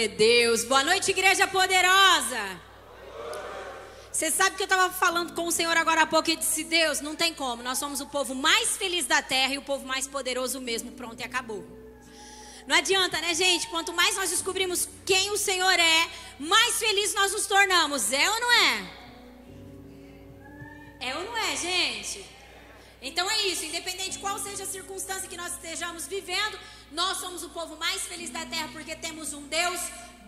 Glória a Deus. Boa noite, igreja poderosa. Você sabe que eu estava falando com o Senhor agora há pouco e disse: Deus, não tem como. Nós somos o povo mais feliz da terra e o povo mais poderoso mesmo. Pronto, e acabou. Não adianta, né, gente? Quanto mais nós descobrimos quem o Senhor é, mais felizes nós nos tornamos. É ou não é? É ou não é, gente? Então é isso, independente de qual seja a circunstância que nós estejamos vivendo, nós somos o povo mais feliz da terra porque temos um Deus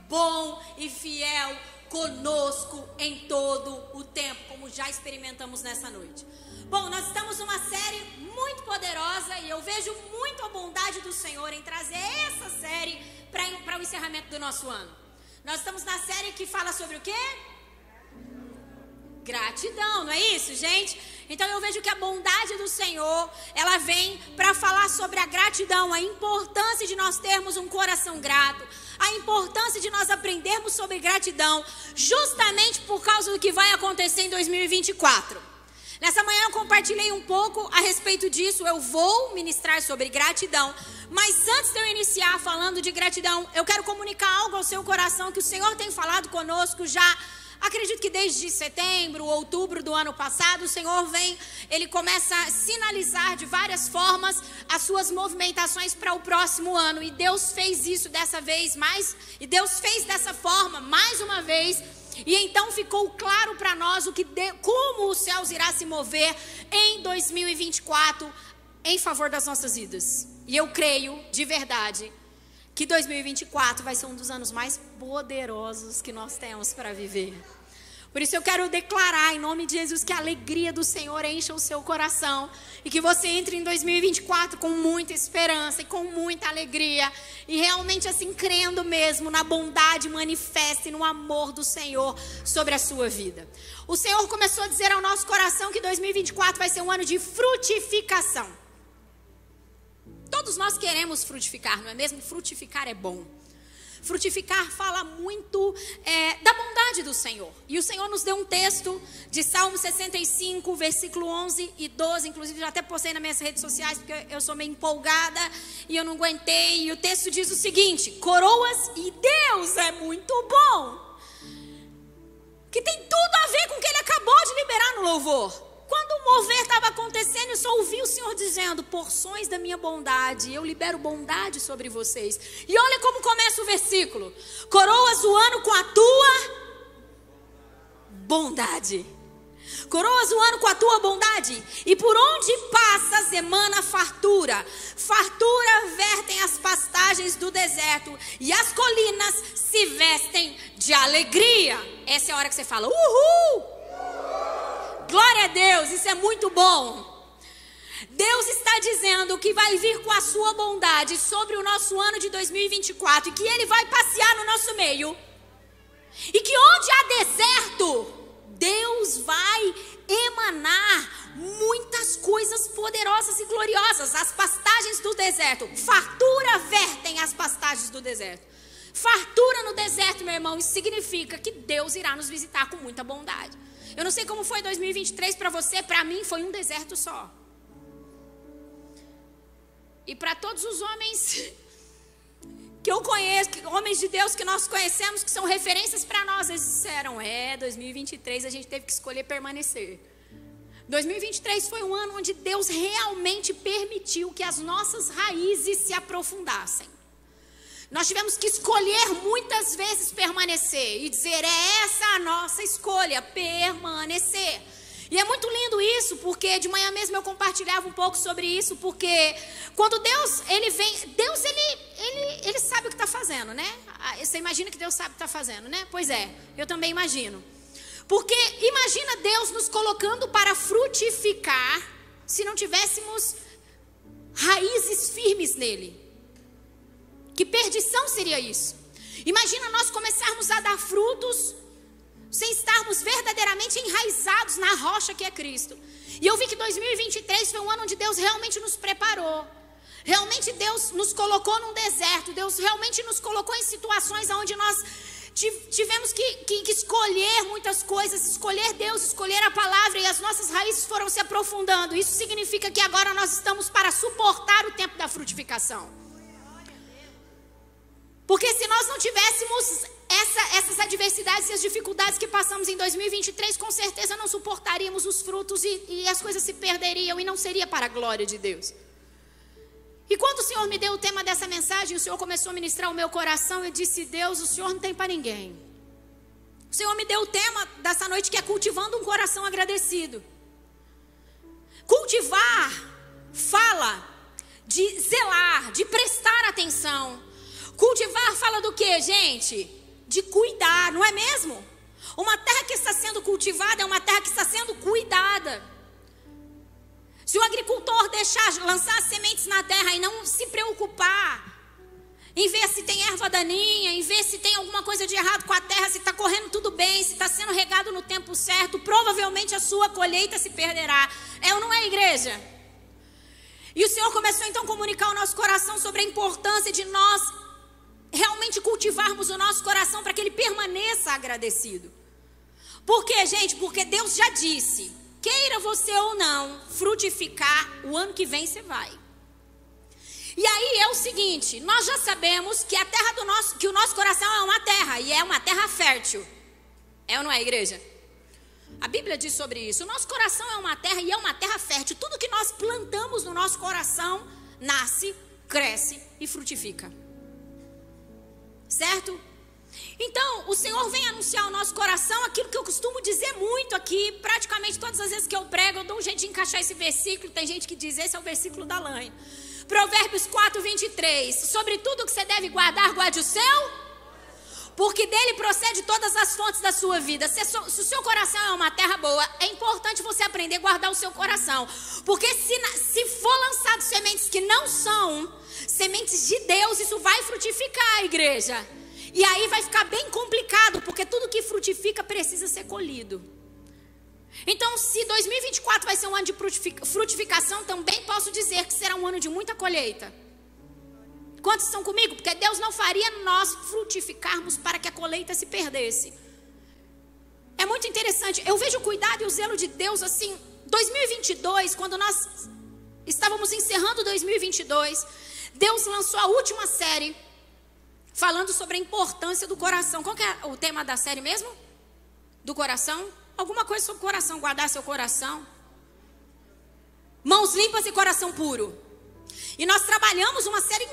bom e fiel conosco em todo o tempo, como já experimentamos nessa noite. Bom, nós estamos numa série muito poderosa e eu vejo muito a bondade do Senhor em trazer essa série para o encerramento do nosso ano. Nós estamos na série que fala sobre o quê? Gratidão, não é isso, gente? Então eu vejo que a bondade do Senhor, ela vem para falar sobre a gratidão, a importância de nós termos um coração grato, a importância de nós aprendermos sobre gratidão, justamente por causa do que vai acontecer em 2024. Nessa manhã eu compartilhei um pouco a respeito disso, eu vou ministrar sobre gratidão, mas antes de eu iniciar falando de gratidão, eu quero comunicar algo ao seu coração que o Senhor tem falado conosco já Acredito que desde setembro, outubro do ano passado, o Senhor vem, ele começa a sinalizar de várias formas as suas movimentações para o próximo ano. E Deus fez isso dessa vez mais, e Deus fez dessa forma mais uma vez. E então ficou claro para nós o que de, como os céus irá se mover em 2024 em favor das nossas vidas. E eu creio de verdade que 2024 vai ser um dos anos mais poderosos que nós temos para viver. Por isso eu quero declarar em nome de Jesus que a alegria do Senhor encha o seu coração e que você entre em 2024 com muita esperança e com muita alegria e realmente assim crendo mesmo na bondade manifesta e no amor do Senhor sobre a sua vida. O Senhor começou a dizer ao nosso coração que 2024 vai ser um ano de frutificação. Todos nós queremos frutificar, não é mesmo? Frutificar é bom. Frutificar fala muito é, da bondade do Senhor. E o Senhor nos deu um texto de Salmo 65, versículo 11 e 12. Inclusive, já até postei nas minhas redes sociais, porque eu sou meio empolgada e eu não aguentei. E o texto diz o seguinte: Coroas e Deus é muito bom. Que tem tudo a ver com o que ele acabou de liberar no louvor. Quando o mover estava acontecendo, eu só ouvi o Senhor dizendo: porções da minha bondade, eu libero bondade sobre vocês. E olha como começa o versículo: coroas o ano com a tua bondade. Coroas o ano com a tua bondade, e por onde passas emana fartura. Fartura vertem as pastagens do deserto, e as colinas se vestem de alegria. Essa é a hora que você fala: Uhul! Glória a Deus, isso é muito bom. Deus está dizendo que vai vir com a sua bondade sobre o nosso ano de 2024 e que Ele vai passear no nosso meio. E que onde há deserto, Deus vai emanar muitas coisas poderosas e gloriosas. As pastagens do deserto, fartura vertem as pastagens do deserto. Fartura no deserto, meu irmão, isso significa que Deus irá nos visitar com muita bondade. Eu não sei como foi 2023 para você, para mim foi um deserto só. E para todos os homens que eu conheço, homens de Deus que nós conhecemos, que são referências para nós, eles disseram: é, 2023 a gente teve que escolher permanecer. 2023 foi um ano onde Deus realmente permitiu que as nossas raízes se aprofundassem. Nós tivemos que escolher muitas vezes permanecer e dizer: é essa a nossa escolha, permanecer. E é muito lindo isso, porque de manhã mesmo eu compartilhava um pouco sobre isso, porque quando Deus, ele vem, Deus, ele, ele, ele sabe o que está fazendo, né? Ah, você imagina que Deus sabe o que está fazendo, né? Pois é, eu também imagino. Porque imagina Deus nos colocando para frutificar se não tivéssemos raízes firmes nele. Que perdição seria isso? Imagina nós começarmos a dar frutos sem estarmos verdadeiramente enraizados na rocha que é Cristo. E eu vi que 2023 foi um ano onde Deus realmente nos preparou. Realmente Deus nos colocou num deserto. Deus realmente nos colocou em situações onde nós tivemos que, que, que, escolher muitas coisas, escolher Deus, escolher a palavra, e as nossas raízes foram se aprofundando. Isso significa que agora nós estamos para suportar o tempo da frutificação. Porque se nós não tivéssemos essa, essas adversidades e as dificuldades que passamos em 2023, com certeza não suportaríamos os frutos e, e as coisas se perderiam e não seria para a glória de Deus. E quando o Senhor me deu o tema dessa mensagem, o Senhor começou a ministrar o meu coração, eu disse: Deus, o Senhor não tem para ninguém. O Senhor me deu o tema dessa noite que é cultivando um coração agradecido. Cultivar fala de zelar, de prestar atenção. Cultivar fala do que, gente? De cuidar, não é mesmo? Uma terra que está sendo cultivada é uma terra que está sendo cuidada. Se o agricultor deixar lançar sementes na terra e não se preocupar em ver se tem erva daninha, em ver se tem alguma coisa de errado com a terra, se está correndo tudo bem, se está sendo regado no tempo certo, provavelmente a sua colheita se perderá. É ou não é, igreja? E o Senhor começou então a comunicar ao nosso coração sobre a importância de nós realmente cultivarmos o nosso coração para que ele permaneça agradecido. Por quê, gente? Porque Deus já disse: queira você ou não frutificar, o ano que vem você vai. E aí é o seguinte, nós já sabemos que a terra do nosso, que o nosso coração é uma terra e é uma terra fértil. É ou não é, igreja? A Bíblia diz sobre isso. O nosso coração é uma terra e é uma terra fértil. Tudo que nós plantamos no nosso coração nasce, cresce e frutifica. Certo? Então, o Senhor vem anunciar ao nosso coração aquilo que eu costumo dizer muito aqui, praticamente todas as vezes que eu prego, eu dou um jeito de encaixar esse versículo. Tem gente que diz: esse é o versículo da lanha. Provérbios 4, 23. Sobre tudo que você deve guardar, guarde o seu. Porque dele procede todas as fontes da sua vida. Se, se, o seu coração é uma terra boa, é importante você aprender a guardar o seu coração. Porque se, se for lançado sementes que não são sementes de Deus, isso vai frutificar, igreja. E aí vai ficar bem complicado, porque tudo que frutifica precisa ser colhido. Então, se 2024 vai ser um ano de frutificação, também posso dizer que será um ano de muita colheita. Quantos estão comigo? Porque Deus não faria nós frutificarmos para que a colheita se perdesse. É muito interessante. Eu vejo o cuidado e o zelo de Deus assim. 2022, quando nós estávamos encerrando 2022, Deus lançou a última série falando sobre a importância do coração. Qual é o tema da série mesmo? Do coração? Alguma coisa sobre o coração, guardar seu coração. Mãos limpas e coração puro. E nós trabalhamos uma série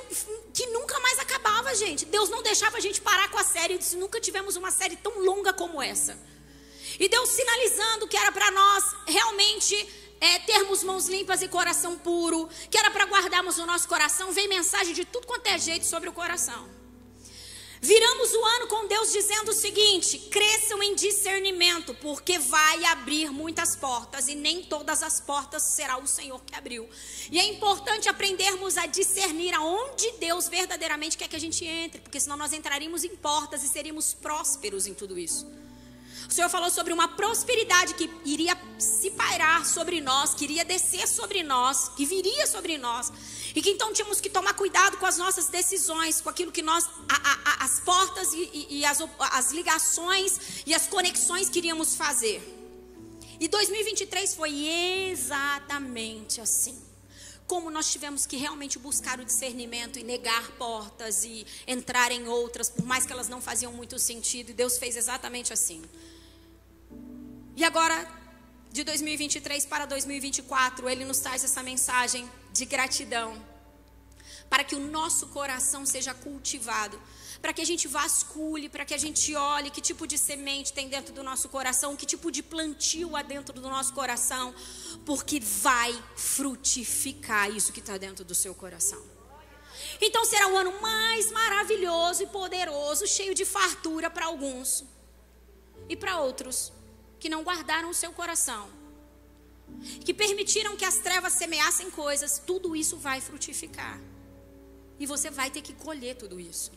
que nunca mais acabava, gente. Deus não deixava a gente parar com a série. Disse, nunca tivemos uma série tão longa como essa. E Deus sinalizando que era para nós realmente é, termos mãos limpas e coração puro, que era para guardarmos o nosso coração. Vem mensagem de tudo quanto é jeito sobre o coração. Viramos o ano com Deus dizendo o seguinte: cresçam em discernimento, porque vai abrir muitas portas e nem todas as portas será o Senhor que abriu. E é importante aprendermos a discernir aonde Deus verdadeiramente quer que a gente entre, porque senão nós entraríamos em portas e seríamos prósperos em tudo isso. O Senhor falou sobre uma prosperidade que iria se pairar sobre nós, que iria descer sobre nós, que viria sobre nós. E que então tínhamos que tomar cuidado com as nossas decisões, com aquilo que nós, a, a, as portas e, e, e as, as ligações e as conexões que iríamos fazer. E 2023 foi exatamente assim como nós tivemos que realmente buscar o discernimento e negar portas e entrar em outras, por mais que elas não faziam muito sentido, e Deus fez exatamente assim. E agora, de 2023 para 2024, Ele nos traz essa mensagem de gratidão, para que o nosso coração seja cultivado, para que a gente vasculhe, para que a gente olhe que tipo de semente tem dentro do nosso coração, que tipo de plantio há dentro do nosso coração, porque vai frutificar isso que está dentro do seu coração. Então será o ano mais maravilhoso e poderoso, cheio de fartura para alguns, e para outros que não guardaram o seu coração, que permitiram que as trevas semeassem coisas, tudo isso vai frutificar. E você vai ter que colher tudo isso.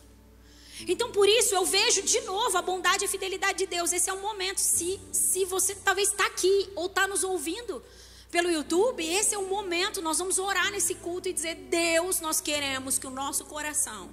Então, por isso, eu vejo de novo a bondade e a fidelidade de Deus. Esse é o momento. Se, se você talvez está aqui ou está nos ouvindo pelo YouTube, esse é o momento. Nós vamos orar nesse culto e dizer: Deus, nós queremos que o nosso coração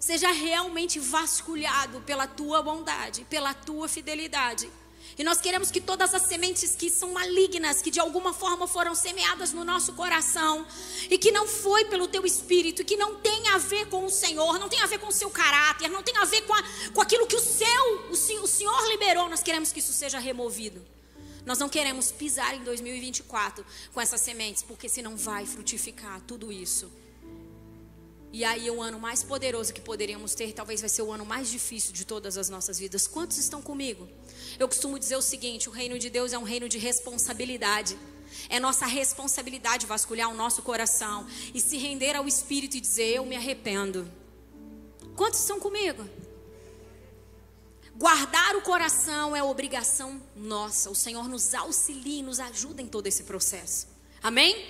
seja realmente vasculhado pela tua bondade, pela tua fidelidade E nós queremos que todas as sementes que são malignas, que de alguma forma foram semeadas no nosso coração, e que não foi pelo teu espírito, que não tem a ver com o Senhor, não tem a ver com o seu caráter, não tem a ver com, a, com aquilo que o céu, o, o Senhor liberou, nós queremos que isso seja removido. Nós não queremos pisar em 2024 com essas sementes, porque senão vai frutificar tudo isso. E aí, o ano mais poderoso que poderíamos ter, talvez vai ser o ano mais difícil de todas as nossas vidas. Quantos estão comigo? Eu costumo dizer o seguinte: o reino de Deus é um reino de responsabilidade. É nossa responsabilidade vasculhar o nosso coração e se render ao Espírito e dizer: Eu me arrependo. Quantos estão comigo? Guardar o coração é obrigação nossa. O Senhor nos auxilia e nos ajuda em todo esse processo. Amém?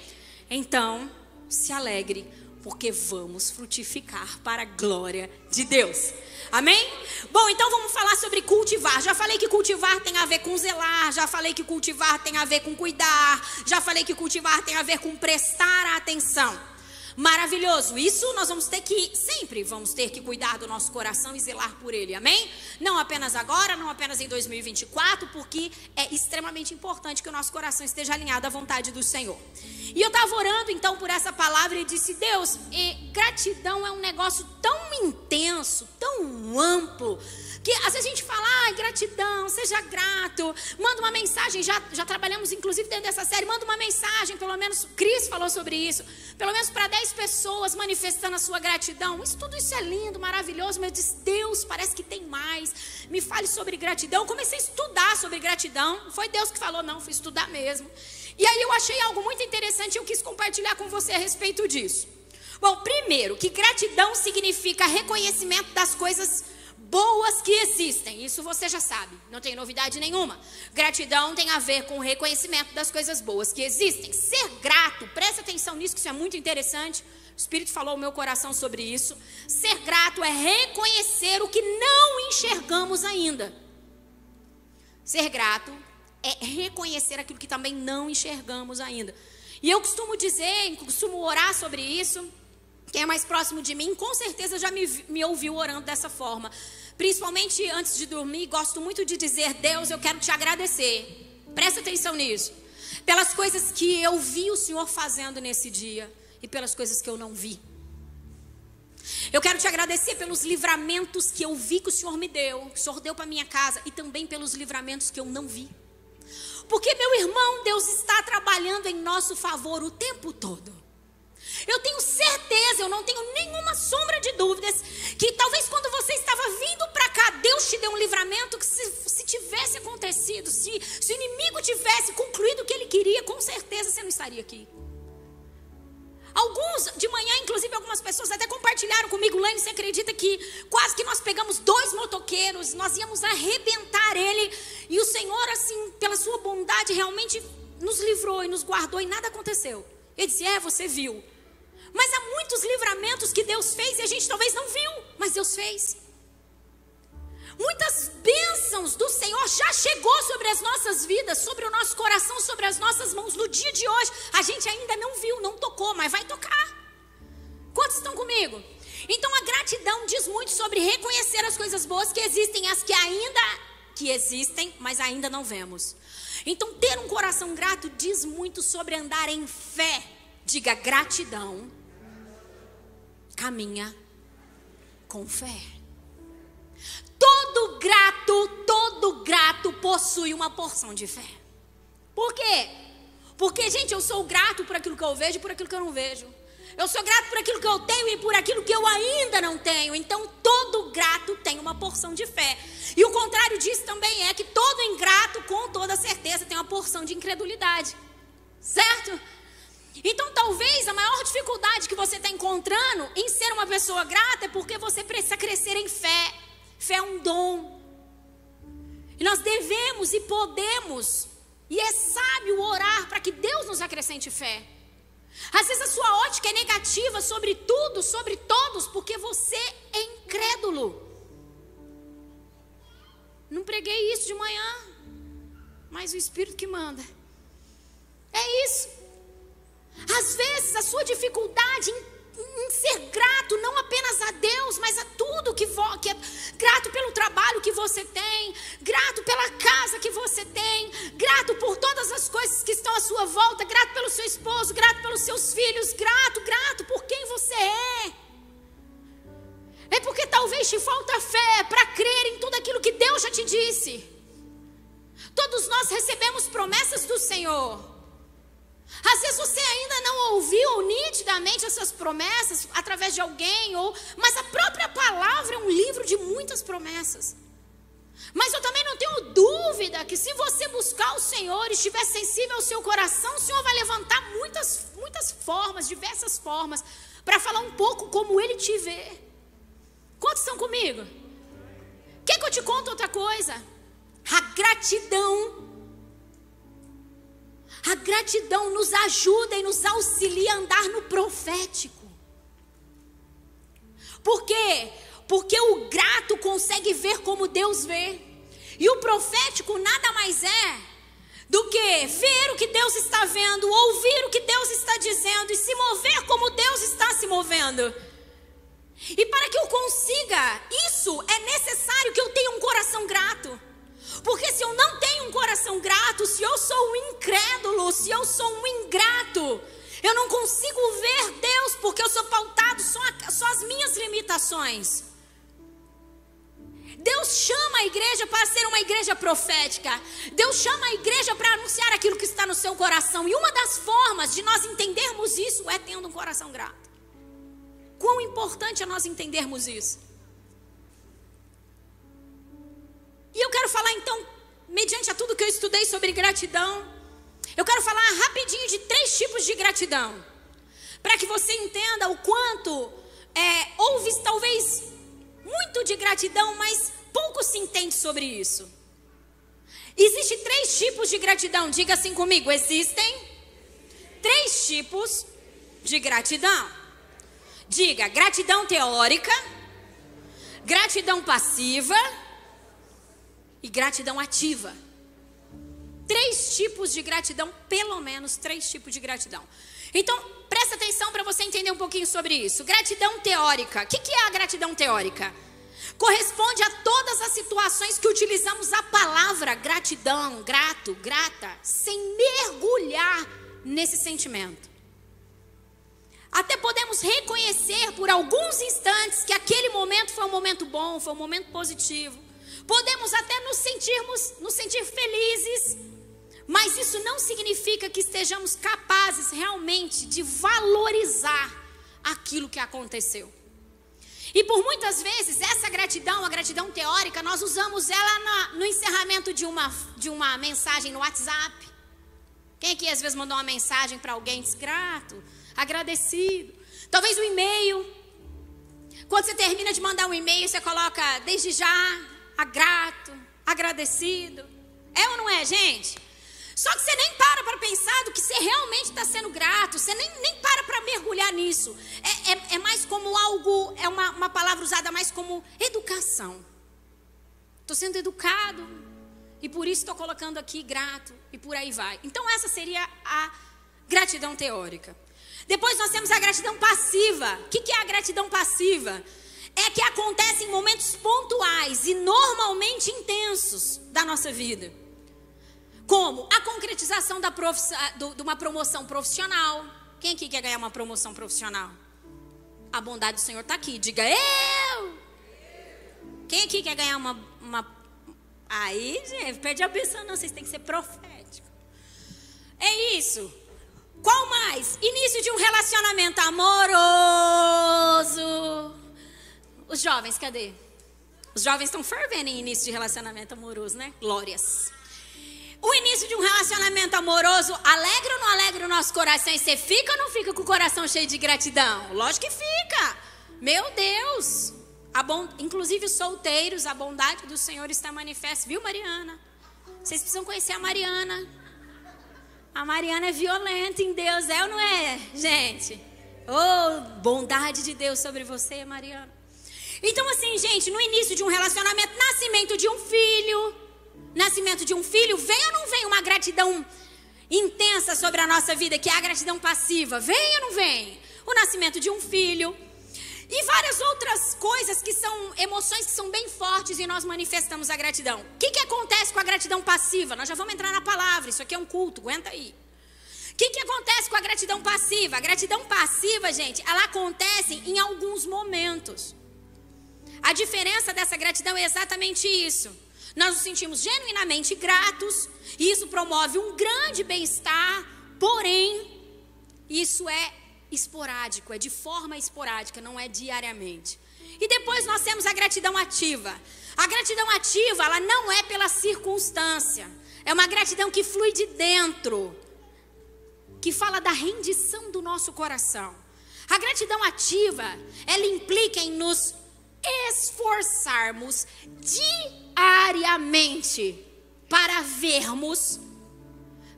Então, se alegre porque vamos frutificar para a glória de Deus. Amém? Bom, então vamos falar sobre cultivar. Já falei que cultivar tem a ver com zelar, já falei que cultivar tem a ver com cuidar, já falei que cultivar tem a ver com prestar atenção maravilhoso. Isso nós vamos ter que, sempre vamos ter que cuidar do nosso coração e zelar por ele, amém? Não apenas agora, não apenas em 2024, porque é extremamente importante que o nosso coração esteja alinhado à vontade do Senhor. E eu estava orando então por essa palavra e disse: Deus, gratidão é um negócio tão intenso, tão amplo que às vezes a gente fala, ah, gratidão, seja grato, manda uma mensagem, já, já trabalhamos inclusive dentro dessa série, manda uma mensagem, pelo menos Cris falou sobre isso, pelo menos para 10 pessoas manifestando a sua gratidão. Isso, tudo isso é lindo, maravilhoso, mas eu disse, Deus, parece que tem mais. Me fale sobre gratidão. Eu comecei a estudar sobre gratidão. Não foi Deus que falou, não, fui estudar mesmo. E aí eu achei algo muito interessante e eu quis compartilhar com você a respeito disso. Bom, primeiro, que gratidão significa reconhecimento das coisas boas que existem. Isso você já sabe, não tem novidade nenhuma. Gratidão tem a ver com o reconhecimento das coisas boas que existem. Ser grato, preste atenção nisso, que isso é muito interessante. O Espírito falou ao meu coração sobre isso. Ser grato é reconhecer o que não enxergamos ainda. Ser grato é reconhecer aquilo que também não enxergamos ainda. E eu costumo dizer, costumo orar sobre isso. Quem é mais próximo de mim, com certeza já me, me ouviu orando dessa forma. Principalmente antes de dormir, gosto muito de dizer: Deus, eu quero te agradecer. Presta atenção nisso. Pelas coisas que eu vi o Senhor fazendo nesse dia e pelas coisas que eu não vi. Eu quero te agradecer pelos livramentos que eu vi que o Senhor me deu, que o Senhor deu para minha casa e também pelos livramentos que eu não vi. Porque, meu irmão, Deus está trabalhando em nosso favor o tempo todo. Eu tenho certeza, eu não tenho nenhuma sombra de dúvidas, que talvez quando você estava vindo para cá, Deus te deu um livramento que se, se tivesse acontecido, se, se o inimigo tivesse concluído o que ele queria, com certeza você não estaria aqui. Alguns, de manhã, inclusive, algumas pessoas até compartilharam comigo, Lane, você acredita que quase que nós pegamos dois motoqueiros, nós íamos arrebentar ele, e o Senhor, assim, pela sua bondade, realmente nos livrou e nos guardou e nada aconteceu. Ele disse: É, você viu. Mas há muitos livramentos que Deus fez e a gente talvez não viu, mas Deus fez. Muitas bênçãos do Senhor já chegou sobre as nossas vidas, sobre o nosso coração, sobre as nossas mãos no dia de hoje. A gente ainda não viu, não tocou, mas vai tocar. Quantos estão comigo? Então a gratidão diz muito sobre reconhecer as coisas boas que existem, as que ainda que existem, mas ainda não vemos. Então ter um coração grato diz muito sobre andar em fé. Diga gratidão caminha com fé. Todo grato, todo grato possui uma porção de fé. Por quê? Porque, gente, eu sou grato por aquilo que eu vejo e por aquilo que eu não vejo. Eu sou grato por aquilo que eu tenho e por aquilo que eu ainda não tenho. Então, todo grato tem uma porção de fé. E o contrário disso também é que todo ingrato, com toda certeza, tem uma porção de incredulidade. Certo? Então, talvez a maior dificuldade que você está encontrando em ser uma pessoa grata é porque você precisa crescer em fé. Fé é um dom. E nós devemos e podemos, e é sábio orar para que Deus nos acrescente fé. Às vezes a sua ótica é negativa sobre tudo, sobre todos, porque você é incrédulo. Não preguei isso de manhã, mas o Espírito que manda. É isso. Às vezes a sua dificuldade em, em ser grato não apenas a Deus, mas a tudo que, que é grato pelo trabalho que você tem, grato pela casa que você tem, grato por todas as coisas que estão à sua volta, grato pelo seu esposo, grato pelos seus filhos, grato, grato por quem você é. É porque talvez te falta fé para crer em tudo aquilo que Deus já te disse. Todos nós recebemos promessas do Senhor. Às vezes você ainda não ouviu nitidamente essas promessas através de alguém, ou, mas a própria palavra é um livro de muitas promessas. Mas eu também não tenho dúvida que se você buscar o Senhor e estiver sensível ao seu coração, o Senhor vai levantar muitas, muitas formas, diversas formas, para falar um pouco como Ele te vê. Quantos estão comigo? Quer que eu te conte outra coisa? A gratidão a gratidão nos ajuda e nos auxilia a andar no profético. Por quê? Porque o grato consegue ver como Deus vê. E o profético nada mais é do que ver o que Deus está vendo, ouvir o que Deus está dizendo e se mover como Deus está se movendo. E para que eu consiga isso, é necessário que eu tenha um coração grato. Porque se eu não tenho um coração grato, se eu sou um incrédulo, se eu sou um ingrato, eu não consigo ver Deus porque eu sou pautado só, só as minhas limitações. Deus chama a igreja para ser uma igreja profética. Deus chama a igreja para anunciar aquilo que está no seu coração. E uma das formas de nós entendermos isso é tendo um coração grato. Quão importante é nós entendermos isso? E eu quero falar então, mediante a tudo que eu estudei sobre gratidão, eu quero falar rapidinho de três tipos de gratidão. Para que você entenda o quanto é, houve talvez muito de gratidão, mas pouco se entende sobre isso. Existem três tipos de gratidão, diga assim comigo: existem três tipos de gratidão. Diga gratidão teórica, gratidão passiva e gratidão ativa. Três tipos de gratidão, pelo menos três tipos de gratidão. Então, presta atenção para você entender um pouquinho sobre isso. Gratidão teórica. O que, que é a gratidão teórica? Corresponde a todas as situações que utilizamos a palavra gratidão, grato, grata, sem mergulhar nesse sentimento. Até podemos reconhecer por alguns instantes que aquele momento foi um momento bom, foi um momento positivo. Podemos até nos sentirmos, nos sentir felizes, mas isso não significa que estejamos capazes realmente de valorizar aquilo que aconteceu. E por muitas vezes, essa gratidão, a gratidão teórica, nós usamos ela no encerramento de uma, de uma mensagem no WhatsApp. Quem aqui às vezes mandou uma mensagem para alguém desgrato, agradecido? Talvez um e-mail. Quando você termina de mandar um e-mail, você coloca desde já, a grato, agradecido. É ou não é, gente? Só que você nem para para pensar do que você realmente está sendo grato, você nem, nem para para mergulhar nisso. É, é, é, mais como algo, é uma, uma palavra usada mais como educação. Estou sendo educado e por isso estou colocando aqui grato e por aí vai. Então, essa seria a gratidão teórica. Depois nós temos a gratidão passiva. O que, que é a gratidão passiva? É que acontece em momentos pontuais e normalmente intensos da nossa vida. Como a concretização da do, de uma promoção profissional. Quem aqui quer ganhar uma promoção profissional? A bondade do Senhor está aqui. Diga eu. Quem aqui quer ganhar uma, uma... Aí, gente, pede a benção, não. Vocês têm que ser proféticos. É isso. Qual mais? Início de um relacionamento amoroso. Os jovens, cadê? Os jovens estão fervendo em início de relacionamento amoroso, né? Glórias. O início de um relacionamento amoroso alegra ou não alegra o nosso coração? E você fica ou não fica com o coração cheio de gratidão? Lógico que fica. Meu Deus. Bom... Inclusive solteiros, a bondade do Senhor está manifesta. Viu, Mariana? Vocês precisam conhecer a Mariana. A Mariana é violenta em Deus, é ou não é, gente? Oh, bondade de Deus sobre você, Mariana. Então, assim, gente, no início de um relacionamento, nascimento de um filho, nascimento de um filho, vem ou não vem uma gratidão intensa sobre a nossa vida, que é a gratidão passiva? Vem ou não vem? O nascimento de um filho. E várias outras coisas que são emoções que são bem fortes e nós manifestamos a gratidão. O que, que acontece com a gratidão passiva? Nós já vamos entrar na palavra, isso aqui é um culto, aguenta aí. O que, que acontece com a gratidão passiva? A gratidão passiva, gente, ela acontece em alguns momentos. A diferença dessa gratidão é exatamente isso. Nós nos sentimos genuinamente gratos, e isso promove um grande bem-estar, porém, isso é esporádico, é de forma esporádica, não é diariamente. E depois nós temos a gratidão ativa. A gratidão ativa, ela não é pela circunstância. É uma gratidão que flui de dentro, que fala da rendição do nosso coração. A gratidão ativa, ela implica em nos esforçarmos diariamente para vermos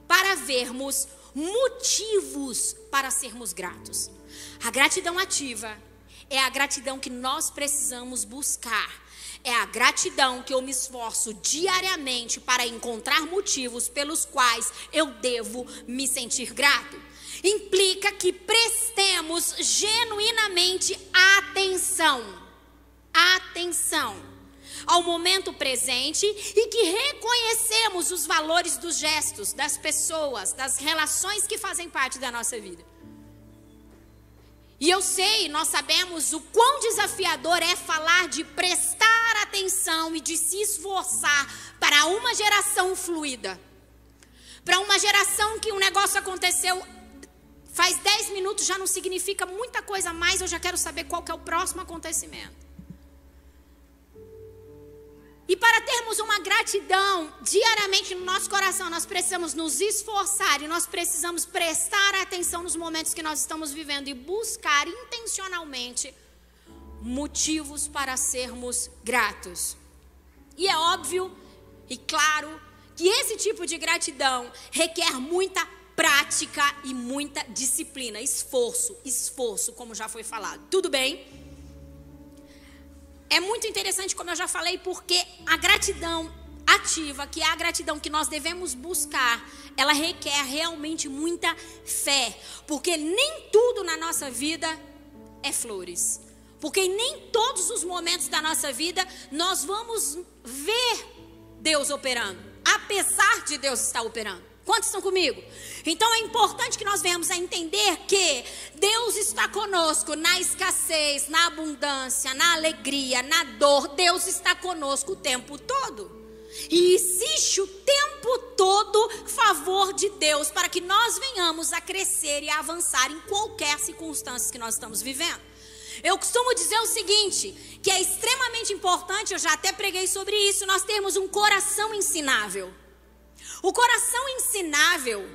para vermos motivos para sermos gratos. A gratidão ativa é a gratidão que nós precisamos buscar. É a gratidão que eu me esforço diariamente para encontrar motivos pelos quais eu devo me sentir grato. Implica que prestemos genuinamente atenção. Atenção ao momento presente e que reconhecemos os valores dos gestos, das pessoas, das relações que fazem parte da nossa vida. E eu sei, nós sabemos o quão desafiador é falar de prestar atenção e de se esforçar para uma geração fluida. Para uma geração que um negócio aconteceu faz 10 minutos já não significa muita coisa mais, eu já quero saber qual que é o próximo acontecimento. E para termos uma gratidão diariamente no nosso coração, nós precisamos nos esforçar e nós precisamos prestar atenção nos momentos que nós estamos vivendo e buscar intencionalmente motivos para sermos gratos. E é óbvio e claro que esse tipo de gratidão requer muita prática e muita disciplina, esforço, esforço, como já foi falado. Tudo bem? É muito interessante, como eu já falei, porque a gratidão ativa, que é a gratidão que nós devemos buscar, ela requer realmente muita fé, porque nem tudo na nossa vida é flores. Porque nem todos os momentos da nossa vida nós vamos ver Deus operando, apesar de Deus estar operando. Quantos estão comigo? Então é importante que nós venhamos a entender que Deus está conosco na escassez, na abundância, na alegria, na dor. Deus está conosco o tempo todo. E existe o tempo todo favor de Deus para que nós venhamos a crescer e a avançar em qualquer circunstância que nós estamos vivendo. Eu costumo dizer o seguinte, que é extremamente importante, eu já até preguei sobre isso, nós termos um coração ensinável. O coração ensinável,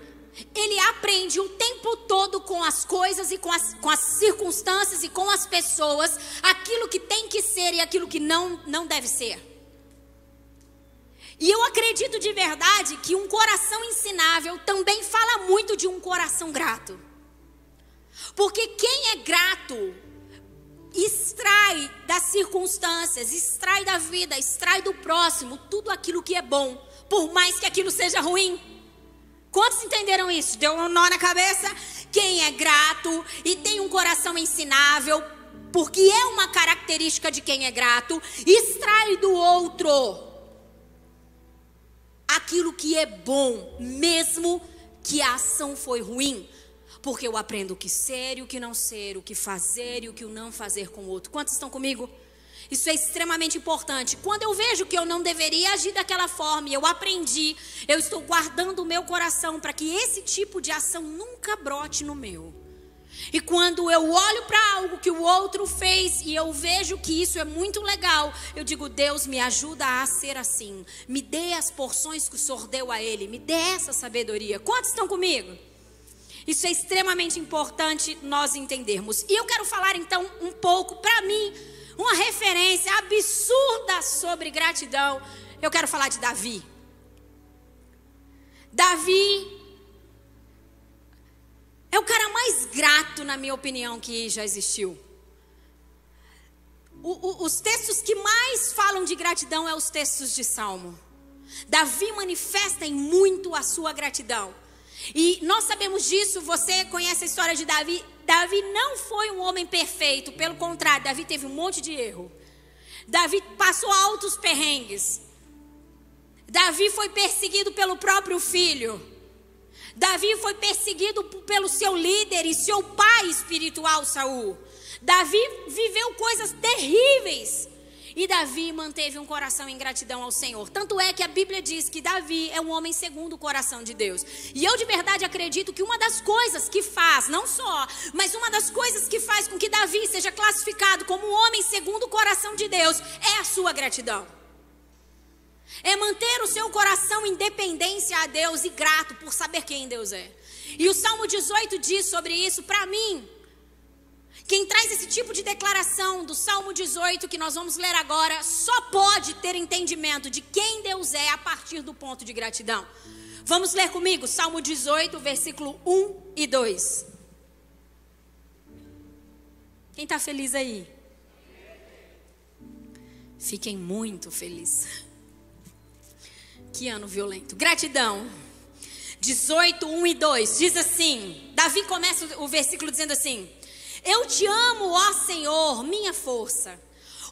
ele aprende o tempo todo com as coisas e com as, com as circunstâncias e com as pessoas aquilo que tem que ser e aquilo que não, não deve ser. E eu acredito de verdade que um coração ensinável também fala muito de um coração grato. Porque quem é grato extrai das circunstâncias, extrai da vida, extrai do próximo tudo aquilo que é bom por mais que aquilo seja ruim. Quantos entenderam isso? Deu um nó na cabeça? Quem é grato e tem um coração ensinável, porque é uma característica de quem é grato, extrai do outro aquilo que é bom, mesmo que a ação foi ruim. Porque eu aprendo o que ser e o que não ser, o que fazer e o que não fazer com o outro. Quantos estão comigo? Isso é extremamente importante. Quando eu vejo que eu não deveria agir daquela forma, eu aprendi, eu estou guardando o meu coração para que esse tipo de ação nunca brote no meu. E quando eu olho para algo que o outro fez e eu vejo que isso é muito legal, eu digo: Deus, me ajuda a ser assim. Me dê as porções que o Senhor deu a ele. Me dê essa sabedoria. Quantos estão comigo? Isso é extremamente importante nós entendermos. E eu quero falar então um pouco para mim uma referência absurda sobre gratidão. Eu quero falar de Davi. Davi é o cara mais grato, na minha opinião, que já existiu. O, o, os textos que mais falam de gratidão é os textos de Salmo. Davi manifesta em muito a sua gratidão. E nós sabemos disso, você conhece a história de Davi. Davi não foi um homem perfeito, pelo contrário, Davi teve um monte de erro. Davi passou altos perrengues. Davi foi perseguido pelo próprio filho. Davi foi perseguido pelo seu líder e seu pai espiritual, Saul. Davi viveu coisas terríveis. E Davi manteve um coração em gratidão ao Senhor. Tanto é que a Bíblia diz que Davi é um homem segundo o coração de Deus. E eu de verdade acredito que uma das coisas que faz, não só, mas uma das coisas que faz com que Davi seja classificado como um homem segundo o coração de Deus é a sua gratidão. É manter o seu coração em dependência a Deus e grato por saber quem Deus é. E o Salmo 18 diz sobre isso para mim. Quem traz esse tipo de declaração do Salmo 18 que nós vamos ler agora só pode ter entendimento de quem Deus é a partir do ponto de gratidão. Vamos ler comigo Salmo 18, versículo 1 e 2. Quem está feliz aí? Fiquem muito felizes. Que ano violento. Gratidão. 18, 1 e 2. Diz assim: Davi começa o versículo dizendo assim: Eu te amo, ó Senhor, minha força.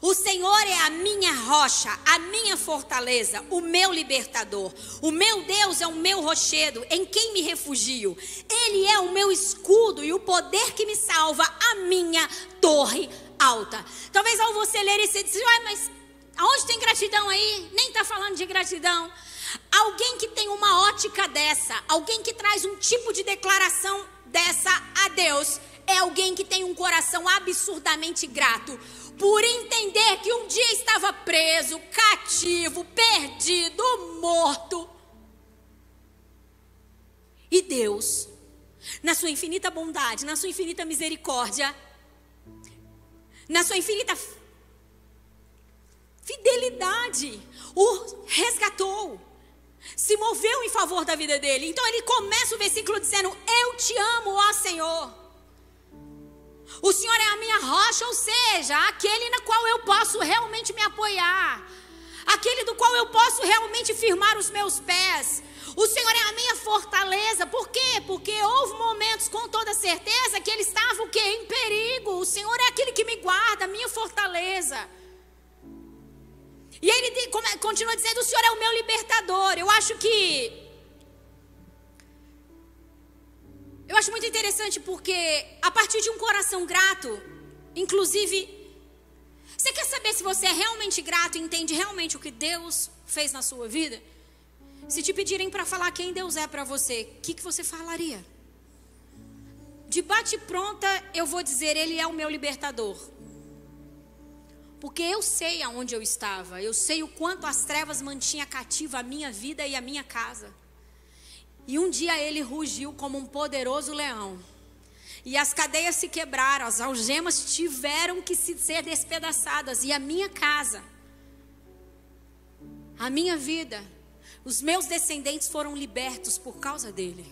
O Senhor é a minha rocha, a minha fortaleza, o meu libertador. O meu Deus é o meu rochedo, em quem me refugio. Ele é o meu escudo e o poder que me salva, a minha torre alta. Talvez ao você ler isso, você diz, mas aonde tem gratidão aí? Nem está falando de gratidão. Alguém que tem uma ótica dessa, alguém que traz um tipo de declaração dessa a Deus, é alguém que tem um coração absurdamente grato por entender que um dia estava preso, cativo, perdido, morto. E Deus, na sua infinita bondade, na sua infinita misericórdia, na sua infinita fidelidade, o resgatou se moveu em favor da vida dele. Então ele começa o versículo dizendo: Eu te amo, ó Senhor. O Senhor é a minha rocha, ou seja, aquele na qual eu posso realmente me apoiar, aquele do qual eu posso realmente firmar os meus pés. O Senhor é a minha fortaleza. Por quê? Porque houve momentos com toda certeza que ele estava o quê? Em perigo. O Senhor é aquele que me guarda, minha fortaleza. E ele continua dizendo: O Senhor é o meu libertador. Eu acho que. Eu acho muito interessante porque, a partir de um coração grato, inclusive. Você quer saber se você é realmente grato e entende realmente o que Deus fez na sua vida? Se te pedirem para falar quem Deus é para você, o que, que você falaria? De bate pronta, eu vou dizer: Ele é o meu libertador. Porque eu sei aonde eu estava, eu sei o quanto as trevas mantinha cativa a minha vida e a minha casa. E um dia ele rugiu como um poderoso leão. E as cadeias se quebraram, as algemas tiveram que ser despedaçadas. E a minha casa, a minha vida, os meus descendentes foram libertos por causa dele.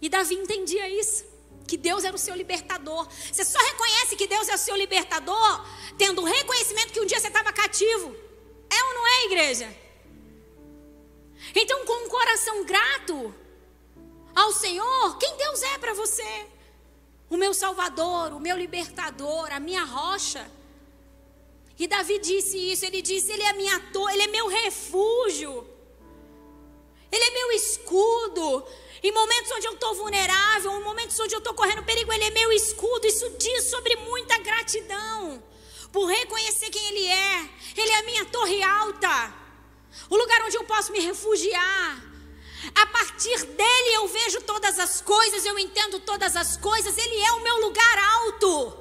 E Davi entendia isso que Deus era o seu libertador. Você só reconhece que Deus é o seu libertador tendo o reconhecimento que um dia você estava cativo. É ou não é, igreja? Então, com um coração grato ao Senhor, quem Deus é para você? O meu Salvador, o meu libertador, a minha rocha. E Davi disse isso, ele disse: Ele é minha torre, Ele é meu refúgio, Ele é meu escudo, em momentos onde eu estou vulnerável, em momentos onde eu estou correndo perigo, Ele é meu escudo. Isso diz sobre muita gratidão. Por reconhecer quem Ele é. Ele é a minha torre alta. O lugar onde eu posso me refugiar. A partir dele eu vejo todas as coisas, eu entendo todas as coisas. Ele é o meu lugar alto.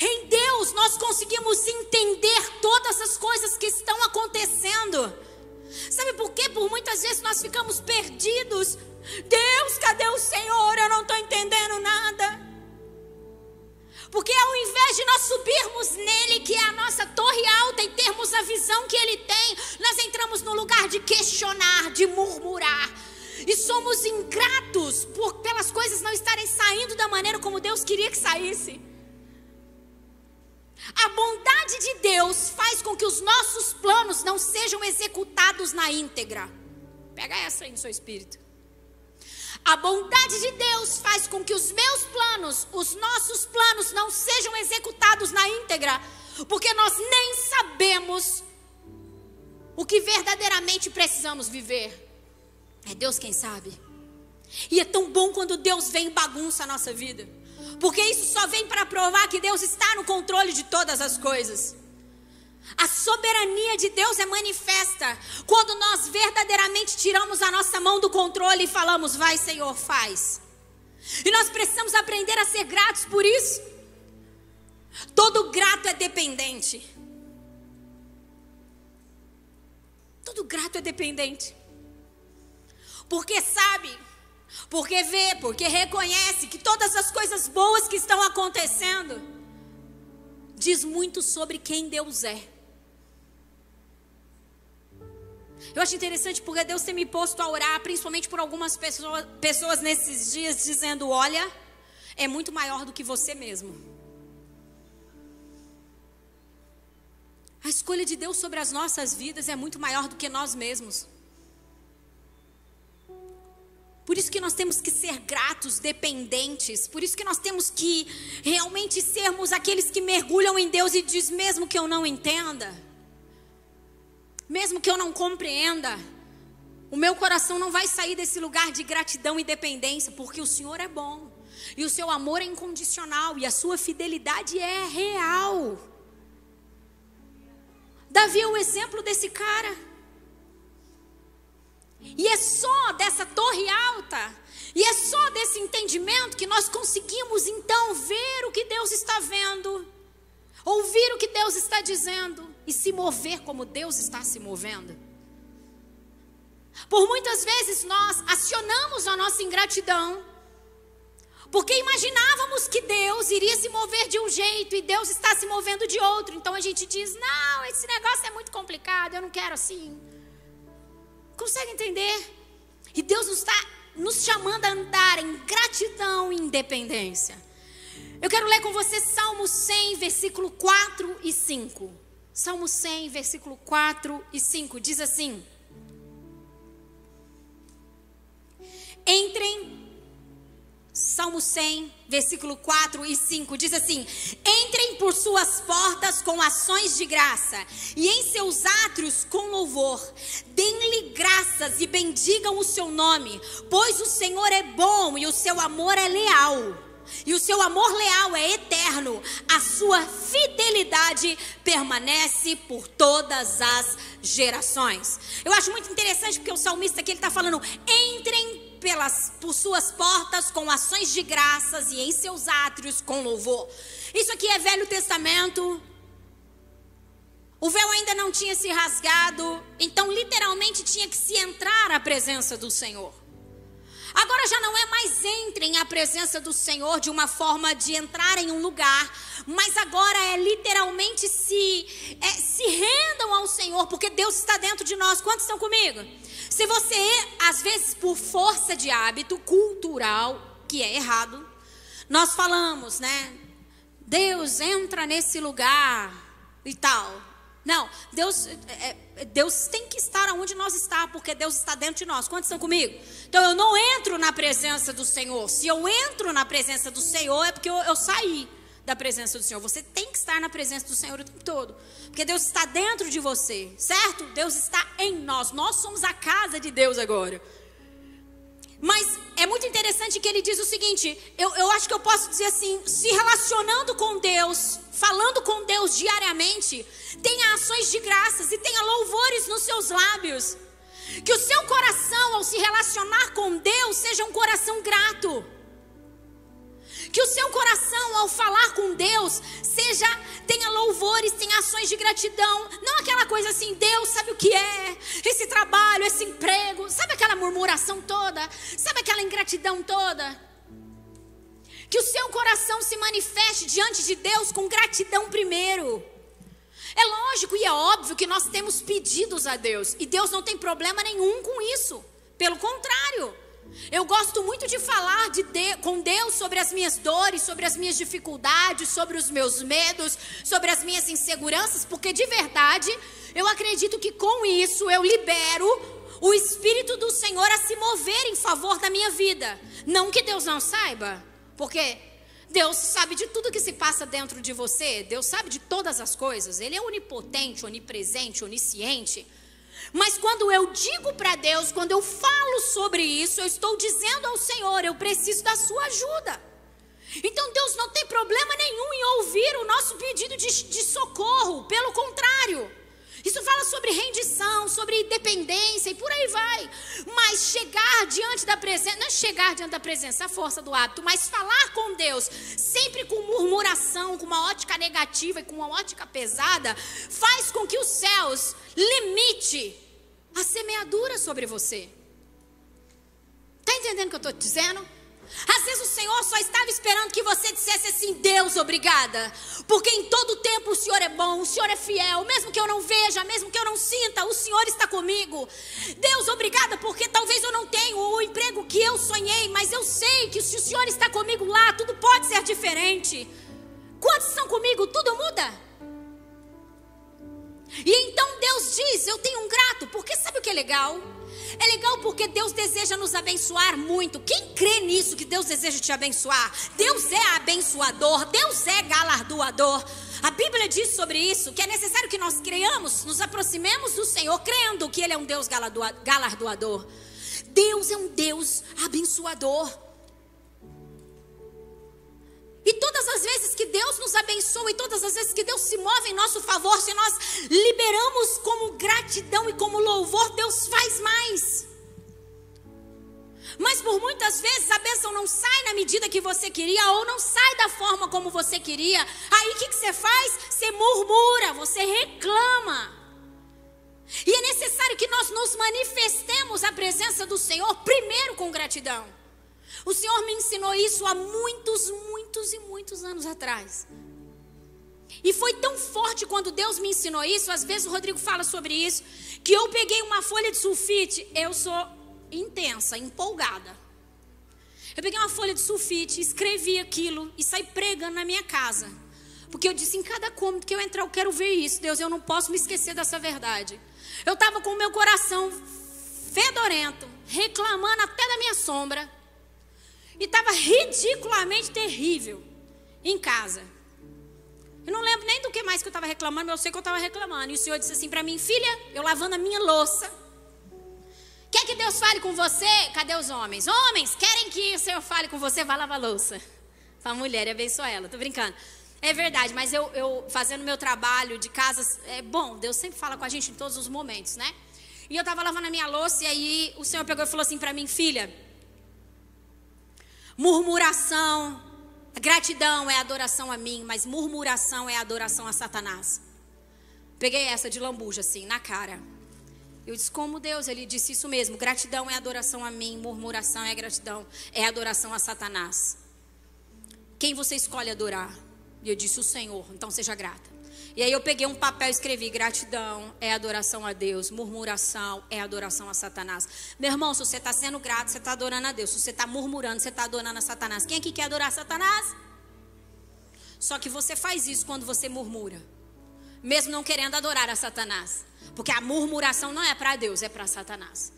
Em Deus nós conseguimos entender todas as coisas que estão acontecendo. Sabe por quê? Por muitas vezes nós ficamos perdidos. Deus, cadê o Senhor? Eu não estou entendendo nada. Porque ao invés de nós subirmos nele, que é a nossa torre alta, e termos a visão que ele tem, nós entramos no lugar de questionar, de murmurar. E somos ingratos por, pelas coisas não estarem saindo da maneira como Deus queria que saísse. A bondade de Deus faz com que os nossos planos não sejam executados na íntegra. Pega essa aí no seu espírito. A bondade de Deus faz com que os meus planos, os nossos planos, não sejam executados na íntegra, porque nós nem sabemos o que verdadeiramente precisamos viver. É Deus quem sabe. E é tão bom quando Deus vem e bagunça a nossa vida. Porque isso só vem para provar que Deus está no controle de todas as coisas. A soberania de Deus é manifesta quando nós verdadeiramente tiramos a nossa mão do controle e falamos: Vai, Senhor, faz. E nós precisamos aprender a ser gratos por isso. Todo grato é dependente. Todo grato é dependente. Porque sabe, porque vê, porque reconhece que todas as coisas boas que estão acontecendo diz muito sobre quem Deus é. Eu acho interessante porque Deus tem me posto a orar, principalmente por algumas pessoas, pessoas nesses dias, dizendo: Olha, é muito maior do que você mesmo. A escolha de Deus sobre as nossas vidas é muito maior do que nós mesmos. Por isso que nós temos que ser gratos, dependentes. Por isso que nós temos que realmente sermos aqueles que mergulham em Deus e diz mesmo que eu não entenda, mesmo que eu não compreenda, o meu coração não vai sair desse lugar de gratidão e dependência, porque o Senhor é bom. E o seu amor é incondicional e a sua fidelidade é real. Davi é o exemplo desse cara. E é só dessa torre alta, e é só desse entendimento que nós conseguimos então ver o que Deus está vendo, ouvir o que Deus está dizendo e se mover como Deus está se movendo. Por muitas vezes nós acionamos a nossa ingratidão, porque imaginávamos que Deus iria se mover de um jeito e Deus está se movendo de outro. Então a gente diz: não, esse negócio é muito complicado, eu não quero assim. Consegue entender? E Deus nos está nos chamando a andar em gratidão e independência. Eu quero ler com você Salmo 100, versículo 4 e 5. Salmo 100, versículo 4 e 5 diz assim: Entrem Salmo 100, versículo 4 e 5 diz assim: Entrem por suas portas com ações de graça, e em seus átrios com louvor. Deem-lhe graças e bendigam o seu nome, pois o Senhor é bom e o seu amor é leal. E o seu amor leal é eterno, a sua fidelidade permanece por todas as gerações. Eu acho muito interessante porque o salmista aqui está falando: entrem pelas, por suas portas com ações de graças e em seus átrios com louvor. Isso aqui é Velho Testamento. O véu ainda não tinha se rasgado, então literalmente tinha que se entrar à presença do Senhor. Agora já não é mais entrem à presença do Senhor de uma forma de entrar em um lugar, mas agora é literalmente se, é, se rendam ao Senhor, porque Deus está dentro de nós. Quantos estão comigo? Se você, às vezes, por força de hábito cultural, que é errado, nós falamos, né? Deus entra nesse lugar e tal. Não, Deus, é, é, Deus tem que estar onde nós está, porque Deus está dentro de nós. Quantos estão comigo? Então eu não entro na presença do Senhor. Se eu entro na presença do Senhor, é porque eu, eu saí da presença do Senhor. Você tem que estar na presença do Senhor o tempo todo. Porque Deus está dentro de você, certo? Deus está em nós. Nós somos a casa de Deus agora. Mas é muito interessante que ele diz o seguinte: eu, eu acho que eu posso dizer assim, se relacionando com Deus, falando com Deus diariamente, tenha ações de graças e tenha louvores nos seus lábios. Que o seu coração, ao se relacionar com Deus, seja um coração grato. Que o seu coração, ao falar com Deus, seja tenha louvores, tenha ações de gratidão. Não aquela coisa assim, Deus sabe o que é, esse trabalho, esse emprego, sabe aquela murmuração toda, sabe aquela ingratidão toda. Que o seu coração se manifeste diante de Deus com gratidão primeiro. É lógico e é óbvio que nós temos pedidos a Deus, e Deus não tem problema nenhum com isso. Pelo contrário, eu gosto muito de falar de de, com Deus sobre as minhas dores, sobre as minhas dificuldades, sobre os meus medos, sobre as minhas inseguranças, porque de verdade eu acredito que com isso eu libero o Espírito do Senhor a se mover em favor da minha vida. Não que Deus não saiba, porque Deus sabe de tudo que se passa dentro de você, Deus sabe de todas as coisas, Ele é onipotente, onipresente, onisciente. Mas quando eu digo para Deus, quando eu falo sobre isso, eu estou dizendo ao Senhor: eu preciso da sua ajuda. Então Deus não tem problema nenhum em ouvir o nosso pedido de, de socorro, pelo contrário. Isso fala sobre rendição, sobre dependência e por aí vai. Mas chegar diante da presença, não é chegar diante da presença, a força do hábito, mas falar com Deus, sempre com murmuração, com uma ótica negativa e com uma ótica pesada, faz com que os céus limite a semeadura sobre você. Está entendendo o que eu estou dizendo? Às vezes o Senhor só estava esperando que você dissesse assim: Deus, obrigada. Porque em todo tempo o Senhor é bom, o Senhor é fiel. Mesmo que eu não veja, mesmo que eu não sinta, o Senhor está comigo. Deus, obrigada, porque talvez eu não tenha o emprego que eu sonhei, mas eu sei que se o Senhor está comigo lá, tudo pode ser diferente. Quantos estão comigo? Tudo muda. E então Deus diz: Eu tenho um grato, porque sabe o que é legal? É legal porque Deus deseja nos abençoar muito. Quem crê nisso que Deus deseja te abençoar? Deus é abençoador, Deus é galardoador. A Bíblia diz sobre isso que é necessário que nós creiamos, nos aproximemos do Senhor, crendo que Ele é um Deus galardoador. Deus é um Deus abençoador. E todas as vezes que Deus nos abençoa e todas as vezes que Deus se move em nosso favor, se nós liberamos como gratidão e como louvor, Deus faz mais. Mas por muitas vezes a bênção não sai na medida que você queria ou não sai da forma como você queria. Aí o que, que você faz? Você murmura, você reclama. E é necessário que nós nos manifestemos a presença do Senhor primeiro com gratidão. O Senhor me ensinou isso há muitos, muitos e muitos anos atrás. E foi tão forte quando Deus me ensinou isso, às vezes o Rodrigo fala sobre isso, que eu peguei uma folha de sulfite, eu sou intensa, empolgada. Eu peguei uma folha de sulfite, escrevi aquilo e saí pregando na minha casa. Porque eu disse, em cada cômodo que eu entrar, eu quero ver isso. Deus, eu não posso me esquecer dessa verdade. Eu estava com o meu coração fedorento, reclamando até da minha sombra. E estava ridiculamente terrível em casa. Eu não lembro nem do que mais que eu estava reclamando, mas eu sei que eu estava reclamando. E o Senhor disse assim para mim: Filha, eu lavando a minha louça. Quer que Deus fale com você? Cadê os homens? Homens, querem que o Senhor fale com você? Vai lavar a louça. Fala, mulher, e abençoa ela. Tô brincando. É verdade, mas eu, eu fazendo meu trabalho de casas, é bom, Deus sempre fala com a gente em todos os momentos, né? E eu estava lavando a minha louça e aí o Senhor pegou e falou assim para mim, filha, Murmuração, gratidão é adoração a mim, mas murmuração é adoração a Satanás. Peguei essa de lambuja assim, na cara. Eu disse, como Deus? Ele disse isso mesmo. Gratidão é adoração a mim, murmuração é gratidão, é adoração a Satanás. Quem você escolhe adorar? E eu disse, o Senhor, então seja grata. E aí eu peguei um papel e escrevi: gratidão é adoração a Deus, murmuração é adoração a Satanás. Meu irmão, se você está sendo grato, você está adorando a Deus. Se você está murmurando, você está adorando a Satanás. Quem aqui quer adorar Satanás? Só que você faz isso quando você murmura, mesmo não querendo adorar a Satanás. Porque a murmuração não é para Deus, é para Satanás.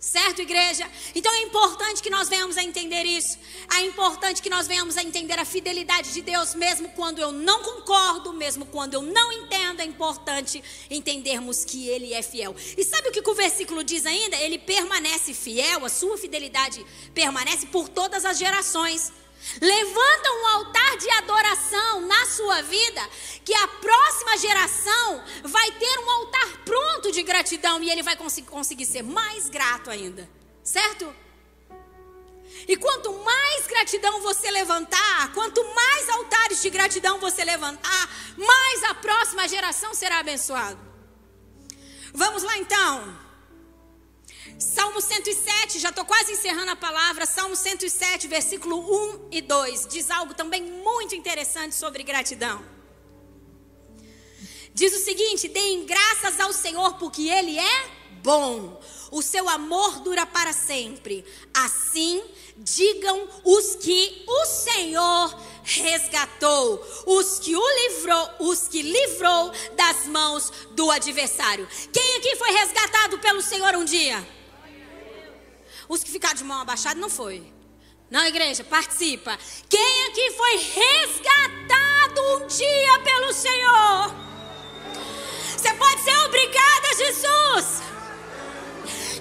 Certo, igreja? Então é importante que nós venhamos a entender isso. É importante que nós venhamos a entender a fidelidade de Deus, mesmo quando eu não concordo, mesmo quando eu não entendo. É importante entendermos que Ele é fiel. E sabe o que o versículo diz ainda? Ele permanece fiel, a sua fidelidade permanece por todas as gerações. Levanta um altar de adoração na sua vida, que a próxima geração vai ter um altar pronto de gratidão e ele vai cons conseguir ser mais grato ainda, certo? E quanto mais gratidão você levantar, quanto mais altares de gratidão você levantar, mais a próxima geração será abençoada. Vamos lá então. Salmo 107, já estou quase encerrando a palavra. Salmo 107, versículo 1 e 2, diz algo também muito interessante sobre gratidão. Diz o seguinte: deem graças ao Senhor, porque Ele é bom, o seu amor dura para sempre. Assim digam os que o Senhor resgatou, os que o livrou, os que livrou das mãos do adversário. Quem aqui foi resgatado pelo Senhor um dia? Os que ficaram de mão abaixada não foi. Não, igreja, participa. Quem aqui foi resgatado um dia pelo Senhor? Você pode ser obrigada, Jesus.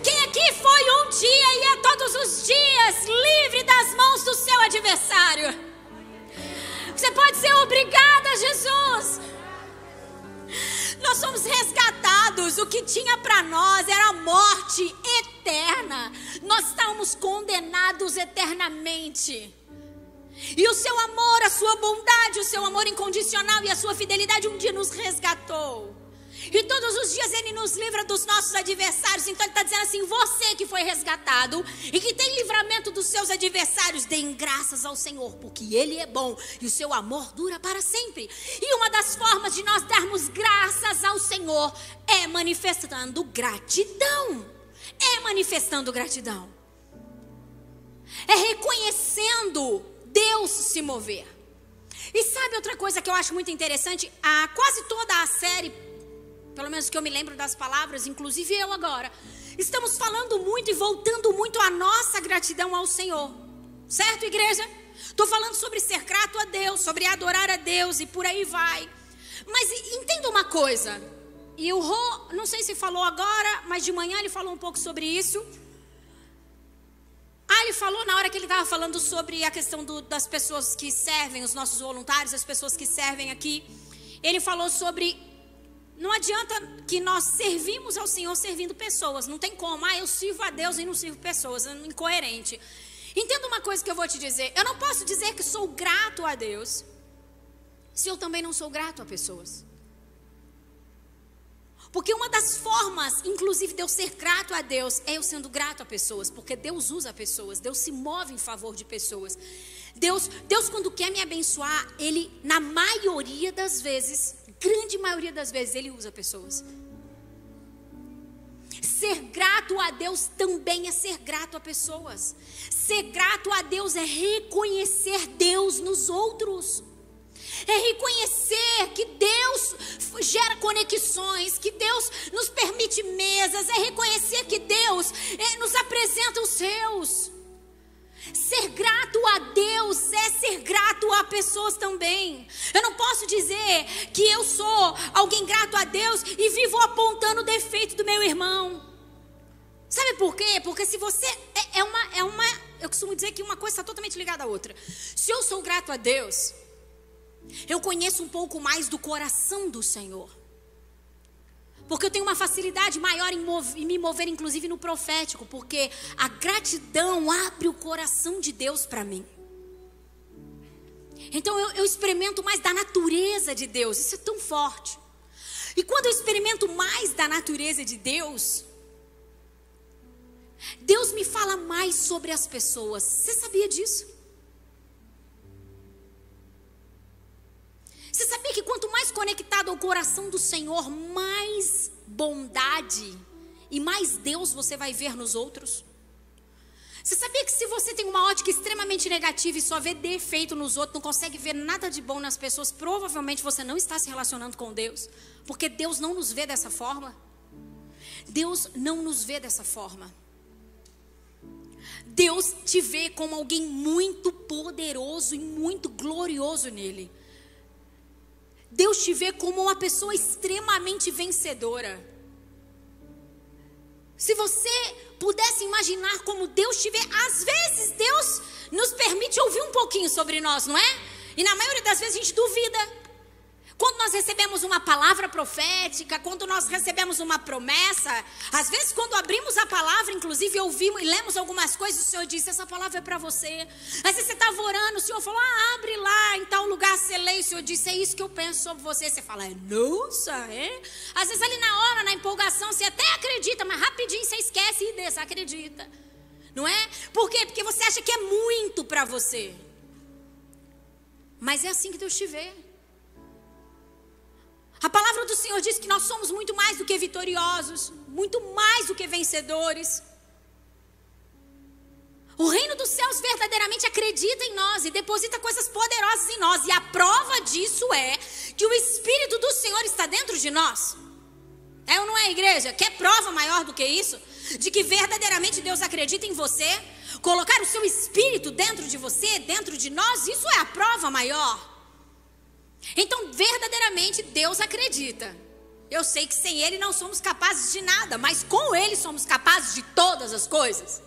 Quem aqui foi um dia e é todos os dias livre das mãos do seu adversário? Você pode ser obrigada, Jesus. Nós somos resgatados. O que tinha para nós era a morte eterna. Nós estávamos condenados eternamente. E o seu amor, a sua bondade, o seu amor incondicional e a sua fidelidade um dia nos resgatou. E todos os dias Ele nos livra dos nossos adversários. Então Ele está dizendo assim: você que foi resgatado e que tem livramento dos seus adversários, deem graças ao Senhor, porque Ele é bom e o seu amor dura para sempre. E uma das formas de nós darmos graças ao Senhor é manifestando gratidão. É manifestando gratidão. É reconhecendo Deus se mover. E sabe outra coisa que eu acho muito interessante? A quase toda a série pelo menos que eu me lembro das palavras, inclusive eu agora, estamos falando muito e voltando muito a nossa gratidão ao Senhor. Certo, igreja? Estou falando sobre ser grato a Deus, sobre adorar a Deus e por aí vai. Mas entenda uma coisa. E o Rô, não sei se falou agora, mas de manhã ele falou um pouco sobre isso. Ah, ele falou na hora que ele estava falando sobre a questão do, das pessoas que servem, os nossos voluntários, as pessoas que servem aqui. Ele falou sobre não adianta que nós servimos ao Senhor servindo pessoas. Não tem como. Ah, eu sirvo a Deus e não sirvo pessoas. É incoerente. Entenda uma coisa que eu vou te dizer. Eu não posso dizer que sou grato a Deus se eu também não sou grato a pessoas. Porque uma das formas, inclusive, de eu ser grato a Deus é eu sendo grato a pessoas. Porque Deus usa pessoas, Deus se move em favor de pessoas. Deus, Deus quando quer me abençoar, Ele, na maioria das vezes, grande maioria das vezes ele usa pessoas. Ser grato a Deus também é ser grato a pessoas. Ser grato a Deus é reconhecer Deus nos outros. É reconhecer que Deus gera conexões, que Deus nos permite mesas, é reconhecer que Deus é, nos apresenta os seus. Ser grato a Deus é ser grato a pessoas também. Eu não posso dizer que eu sou alguém grato a Deus e vivo apontando o defeito do meu irmão. Sabe por quê? Porque se você é, é uma é uma eu costumo dizer que uma coisa está totalmente ligada à outra. Se eu sou grato a Deus, eu conheço um pouco mais do coração do Senhor. Porque eu tenho uma facilidade maior em, em, me mover, inclusive no profético, porque a gratidão abre o coração de Deus para mim. Então eu, eu experimento mais da natureza de Deus, isso é tão forte. E quando eu experimento mais da natureza de Deus, Deus me fala mais sobre as pessoas. Você sabia disso? Você sabia que quanto mais conectado ao coração do Senhor, mais bondade e mais Deus você vai ver nos outros? Você sabia que se você tem uma ótica extremamente negativa e só vê defeito nos outros, não consegue ver nada de bom nas pessoas, provavelmente você não está se relacionando com Deus, porque Deus não nos vê dessa forma. Deus não nos vê dessa forma. Deus te vê como alguém muito poderoso e muito glorioso nele. Deus te vê como uma pessoa extremamente vencedora. Se você pudesse imaginar como Deus te vê, às vezes Deus nos permite ouvir um pouquinho sobre nós, não é? E na maioria das vezes a gente duvida. Quando nós recebemos uma palavra profética, quando nós recebemos uma promessa, às vezes quando abrimos a palavra, inclusive ouvimos e lemos algumas coisas, o Senhor disse: essa palavra é para você. Às vezes você estava orando, o Senhor falou: ah, abre lá em tal lugar, você lê, o Senhor disse: é isso que eu penso sobre você. Você fala: nossa, é? Às vezes ali na hora, na empolgação, você até acredita, mas rapidinho você esquece e desacredita. Não é? Por quê? Porque você acha que é muito para você. Mas é assim que Deus te vê. A palavra do Senhor diz que nós somos muito mais do que vitoriosos, muito mais do que vencedores. O reino dos céus verdadeiramente acredita em nós e deposita coisas poderosas em nós. E a prova disso é que o Espírito do Senhor está dentro de nós. É ou não é, igreja? Quer prova maior do que isso? De que verdadeiramente Deus acredita em você? Colocar o seu Espírito dentro de você, dentro de nós, isso é a prova maior. Então, verdadeiramente, Deus acredita. Eu sei que sem Ele não somos capazes de nada, mas com Ele somos capazes de todas as coisas.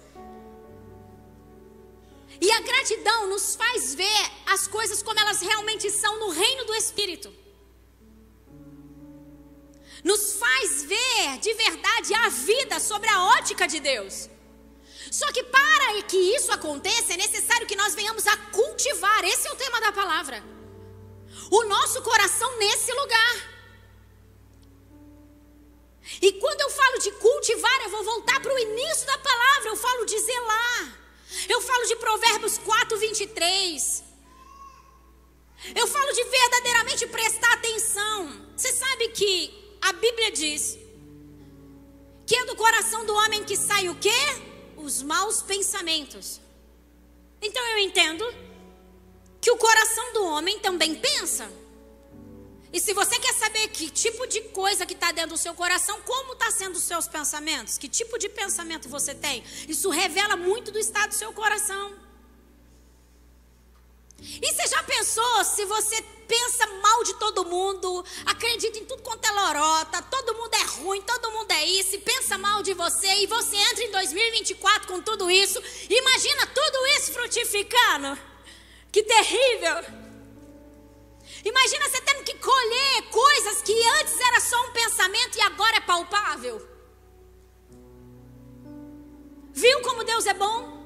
E a gratidão nos faz ver as coisas como elas realmente são no reino do Espírito. Nos faz ver de verdade a vida sobre a ótica de Deus. Só que para que isso aconteça, é necessário que nós venhamos a cultivar. Esse é o tema da palavra. O nosso coração nesse lugar. E quando eu falo de cultivar, eu vou voltar para o início da palavra. Eu falo de zelar. Eu falo de Provérbios 4, 23. Eu falo de verdadeiramente prestar atenção. Você sabe que a Bíblia diz que é do coração do homem que sai o quê? Os maus pensamentos. Então eu entendo que o coração do homem também pensa. E se você quer saber que tipo de coisa que está dentro do seu coração, como está sendo os seus pensamentos, que tipo de pensamento você tem, isso revela muito do estado do seu coração. E você já pensou se você pensa mal de todo mundo, acredita em tudo quanto é lorota, todo mundo é ruim, todo mundo é isso, pensa mal de você, e você entra em 2024 com tudo isso, imagina tudo isso frutificando? Que terrível! Imagina você tendo que colher coisas que antes era só um pensamento e agora é palpável. Viu como Deus é bom?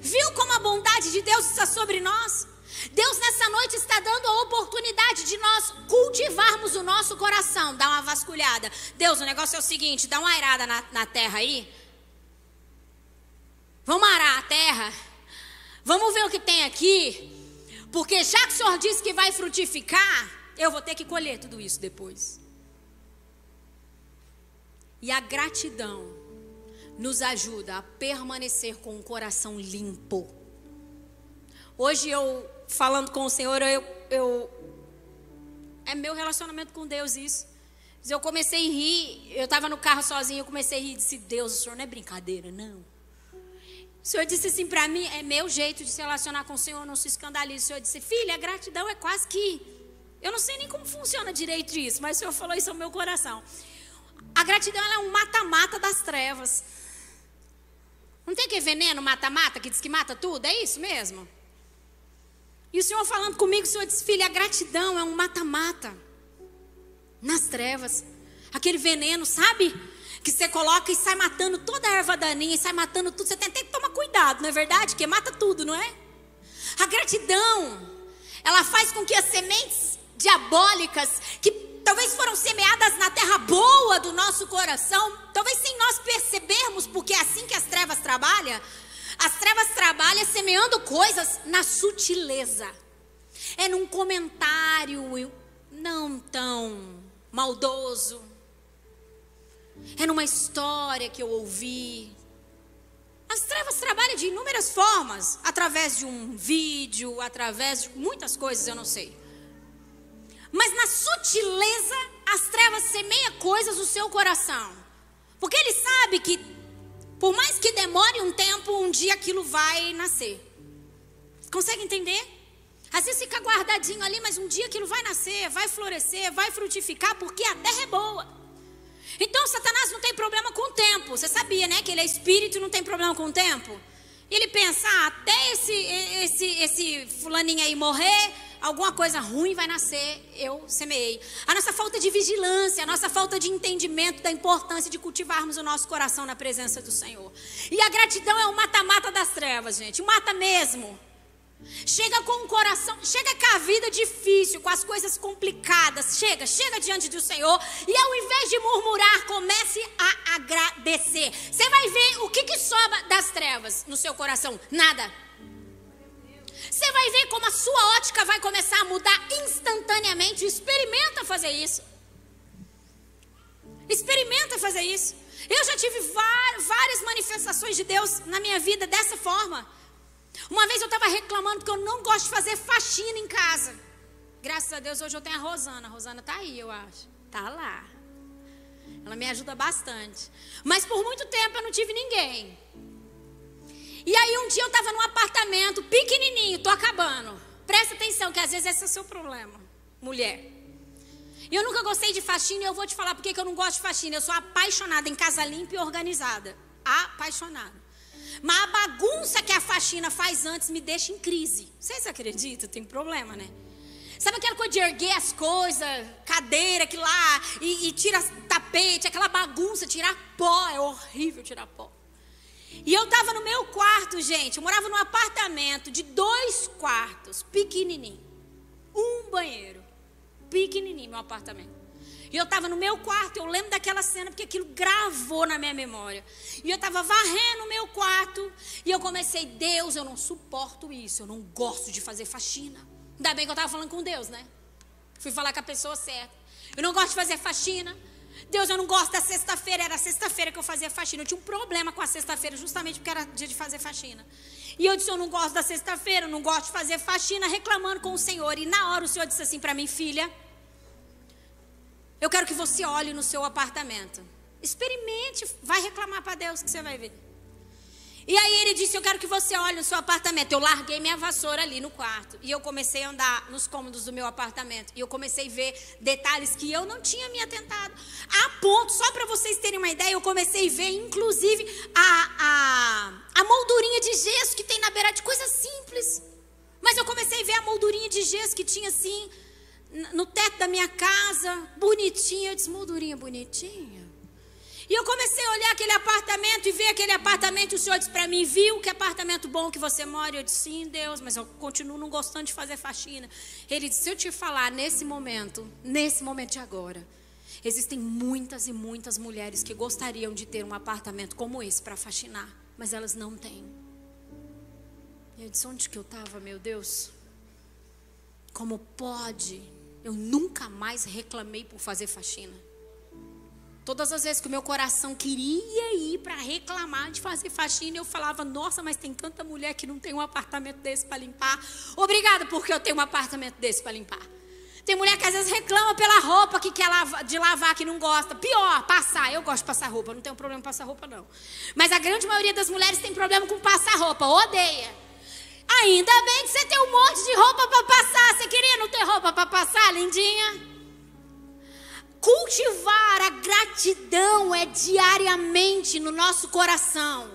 Viu como a bondade de Deus está sobre nós? Deus nessa noite está dando a oportunidade de nós cultivarmos o nosso coração, dar uma vasculhada. Deus, o negócio é o seguinte: dá uma airada na, na terra aí. Vamos arar a terra. Vamos ver o que tem aqui. Porque já que o Senhor disse que vai frutificar, eu vou ter que colher tudo isso depois. E a gratidão nos ajuda a permanecer com o coração limpo. Hoje eu, falando com o Senhor, eu, eu é meu relacionamento com Deus isso. Eu comecei a rir, eu estava no carro sozinho, eu comecei a rir e disse, Deus, o Senhor não é brincadeira, não. O Senhor disse assim para mim, é meu jeito de se relacionar com o Senhor, não se escandalize. O Senhor disse, filha, a gratidão é quase que. Eu não sei nem como funciona direito isso, mas o Senhor falou isso ao meu coração. A gratidão é um mata-mata das trevas. Não tem que veneno mata-mata que diz que mata tudo? É isso mesmo? E o Senhor falando comigo, o Senhor disse, filha, a gratidão é um mata-mata nas trevas. Aquele veneno, sabe? Que você coloca e sai matando toda a erva daninha, e sai matando tudo. Você tem, tem que tomar cuidado, não é verdade? Porque mata tudo, não é? A gratidão, ela faz com que as sementes diabólicas, que talvez foram semeadas na terra boa do nosso coração, talvez sem nós percebermos, porque é assim que as trevas trabalham. As trevas trabalham semeando coisas na sutileza. É num comentário não tão maldoso é numa história que eu ouvi. As trevas trabalham de inúmeras formas, através de um vídeo, através de muitas coisas, eu não sei. Mas na sutileza, as trevas semeiam coisas no seu coração. Porque ele sabe que, por mais que demore um tempo, um dia aquilo vai nascer. Consegue entender? Às vezes fica guardadinho ali, mas um dia aquilo vai nascer, vai florescer, vai frutificar, porque a terra é boa. Então Satanás não tem problema com o tempo. Você sabia, né? Que ele é espírito e não tem problema com o tempo. E ele pensa, ah, até esse, esse, esse fulaninho aí morrer, alguma coisa ruim vai nascer, eu semeei. A nossa falta de vigilância, a nossa falta de entendimento da importância de cultivarmos o nosso coração na presença do Senhor. E a gratidão é o mata-mata das trevas, gente. Mata mesmo. Chega com o coração, chega com a vida difícil, com as coisas complicadas. Chega, chega diante do Senhor e ao invés de murmurar, comece a agradecer. Você vai ver o que, que sobra das trevas no seu coração: nada. Você vai ver como a sua ótica vai começar a mudar instantaneamente. Experimenta fazer isso. Experimenta fazer isso. Eu já tive várias manifestações de Deus na minha vida dessa forma. Uma vez eu estava reclamando porque eu não gosto de fazer faxina em casa. Graças a Deus hoje eu tenho a Rosana. A Rosana está aí, eu acho. Tá lá. Ela me ajuda bastante. Mas por muito tempo eu não tive ninguém. E aí um dia eu estava num apartamento pequenininho, tô acabando. Presta atenção que às vezes esse é o seu problema, mulher. Eu nunca gostei de faxina e eu vou te falar porque que eu não gosto de faxina. Eu sou apaixonada em casa limpa e organizada. Apaixonada. Mas a bagunça que a faxina faz antes me deixa em crise. Vocês acreditam? Tem problema, né? Sabe aquela coisa de erguer as coisas, cadeira, que lá, e, e tira tapete, aquela bagunça, tirar pó. É horrível tirar pó. E eu estava no meu quarto, gente. Eu morava num apartamento de dois quartos, pequenininho. Um banheiro. Pequenininho, meu apartamento. E eu estava no meu quarto, eu lembro daquela cena porque aquilo gravou na minha memória. E eu estava varrendo o meu quarto e eu comecei, Deus, eu não suporto isso, eu não gosto de fazer faxina. Ainda bem que eu estava falando com Deus, né? Fui falar com a pessoa certa. Eu não gosto de fazer faxina. Deus, eu não gosto da sexta-feira. Era sexta-feira que eu fazia faxina. Eu tinha um problema com a sexta-feira, justamente porque era dia de fazer faxina. E eu disse: Eu não gosto da sexta-feira, eu não gosto de fazer faxina, reclamando com o Senhor. E na hora o Senhor disse assim para mim: Filha, eu quero que você olhe no seu apartamento. Experimente, vai reclamar para Deus que você vai ver. E aí ele disse: Eu quero que você olhe no seu apartamento. Eu larguei minha vassoura ali no quarto. E eu comecei a andar nos cômodos do meu apartamento. E eu comecei a ver detalhes que eu não tinha me atentado. A ponto, só para vocês terem uma ideia, eu comecei a ver, inclusive, a, a, a moldurinha de gesso que tem na beira de coisa simples. Mas eu comecei a ver a moldurinha de gesso que tinha assim, no teto da minha casa, bonitinha. Eu disse: Moldurinha bonitinha. E eu comecei a olhar aquele apartamento e ver aquele apartamento. E o Senhor disse para mim: Viu que apartamento bom que você mora? Eu disse: Sim, Deus, mas eu continuo não gostando de fazer faxina. Ele disse: Se eu te falar nesse momento, nesse momento de agora, existem muitas e muitas mulheres que gostariam de ter um apartamento como esse para faxinar, mas elas não têm. Eu disse: Onde que eu estava, meu Deus? Como pode? Eu nunca mais reclamei por fazer faxina. Todas as vezes que o meu coração queria ir para reclamar de fazer faxina, eu falava: Nossa, mas tem tanta mulher que não tem um apartamento desse para limpar. Obrigada, porque eu tenho um apartamento desse para limpar. Tem mulher que às vezes reclama pela roupa que quer lavar, de lavar, que não gosta. Pior, passar. Eu gosto de passar roupa, não tenho problema com passar roupa, não. Mas a grande maioria das mulheres tem problema com passar roupa, odeia. Ainda bem que você tem um monte de roupa para passar. Você queria não ter roupa para passar, lindinha? Cultivar a gratidão é diariamente no nosso coração.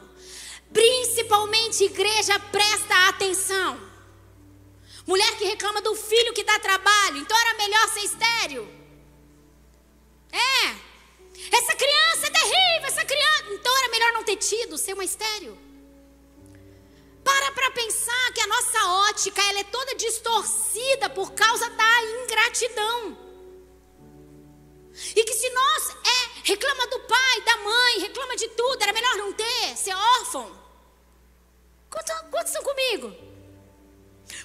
Principalmente, igreja, presta atenção. Mulher que reclama do filho que dá trabalho, então era melhor ser estéreo. É. Essa criança é terrível, essa criança. Então era melhor não ter tido, ser uma estéreo. Para para pensar que a nossa ótica ela é toda distorcida por causa da ingratidão. E que se nós é reclama do pai, da mãe, reclama de tudo, era melhor não ter, ser órfão. Quantos, quantos comigo?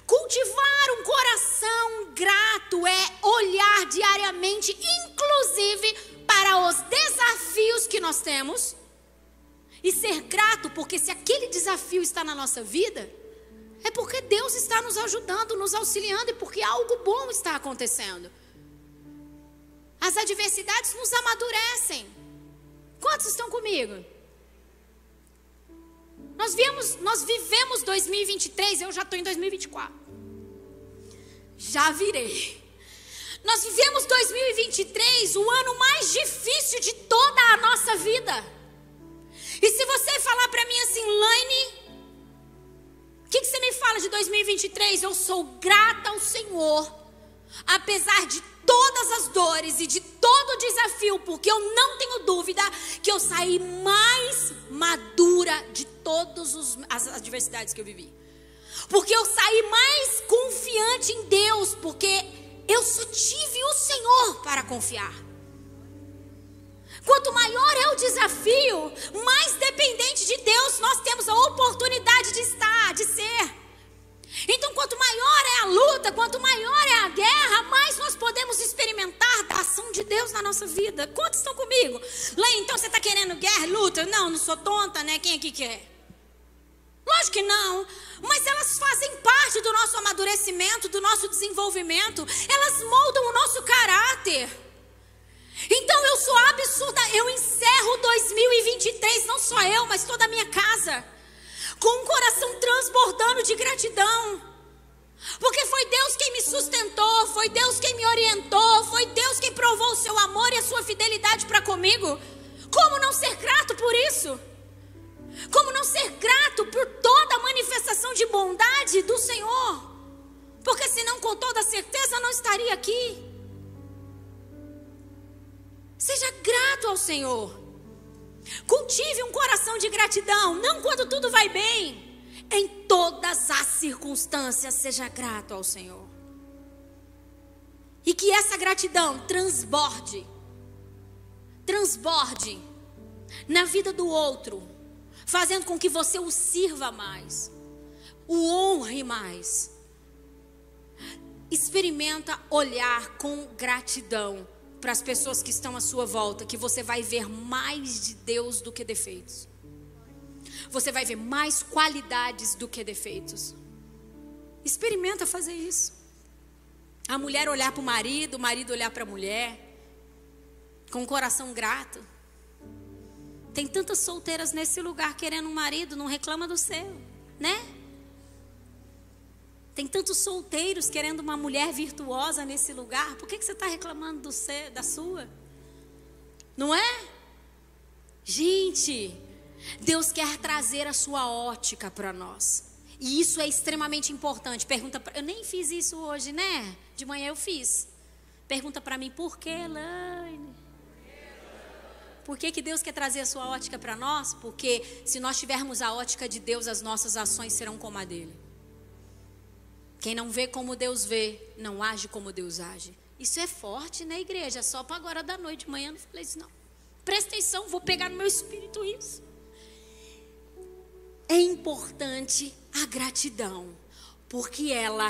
Cultivar um coração grato é olhar diariamente, inclusive para os desafios que nós temos, e ser grato, porque se aquele desafio está na nossa vida, é porque Deus está nos ajudando, nos auxiliando e porque algo bom está acontecendo. As adversidades nos amadurecem. Quantos estão comigo? Nós, viemos, nós vivemos 2023, eu já estou em 2024. Já virei. Nós vivemos 2023, o ano mais difícil de toda a nossa vida. E se você falar para mim assim, Laine, o que, que você me fala de 2023? Eu sou grata ao Senhor, apesar de todas as dores e de todo o desafio, porque eu não tenho dúvida que eu saí mais madura de todas as adversidades que eu vivi. Porque eu saí mais confiante em Deus, porque eu só tive o Senhor para confiar. Quanto maior é o desafio, mais dependente de Deus nós temos a oportunidade de estar, de ser. Então, quanto maior é a luta, quanto maior é a guerra, mais nós podemos experimentar da ação de Deus na nossa vida. Quantos estão comigo? Lê, então você está querendo guerra, luta? Não, não sou tonta, né? Quem aqui quer? Lógico que não, mas elas fazem parte do nosso amadurecimento, do nosso desenvolvimento, elas moldam o nosso caráter. Então eu sou absurda, eu encerro 2023, não só eu, mas toda a minha casa com um coração transbordando de gratidão. Porque foi Deus quem me sustentou, foi Deus quem me orientou, foi Deus quem provou o seu amor e a sua fidelidade para comigo. Como não ser grato por isso? Como não ser grato por toda a manifestação de bondade do Senhor? Porque senão, com toda certeza, não estaria aqui. Seja grato ao Senhor. Cultive um coração de gratidão, não quando tudo vai bem. Em todas as circunstâncias, seja grato ao Senhor. E que essa gratidão transborde, transborde na vida do outro, fazendo com que você o sirva mais, o honre mais. Experimenta olhar com gratidão para as pessoas que estão à sua volta que você vai ver mais de Deus do que defeitos. Você vai ver mais qualidades do que defeitos. Experimenta fazer isso. A mulher olhar para o marido, o marido olhar para a mulher, com um coração grato. Tem tantas solteiras nesse lugar querendo um marido, não reclama do seu, né? Tem tantos solteiros querendo uma mulher virtuosa nesse lugar. Por que, que você está reclamando do seu, da sua? Não é? Gente, Deus quer trazer a sua ótica para nós. E isso é extremamente importante. Pergunta, pra, eu nem fiz isso hoje, né? De manhã eu fiz. Pergunta para mim, por que, Laine? Por que, que Deus quer trazer a sua ótica para nós? Porque se nós tivermos a ótica de Deus, as nossas ações serão como a dele. Quem não vê como Deus vê, não age como Deus age. Isso é forte, né, igreja? Só para agora da noite, de manhã não falei isso, não. Presta atenção, vou pegar no meu espírito isso. É importante a gratidão, porque ela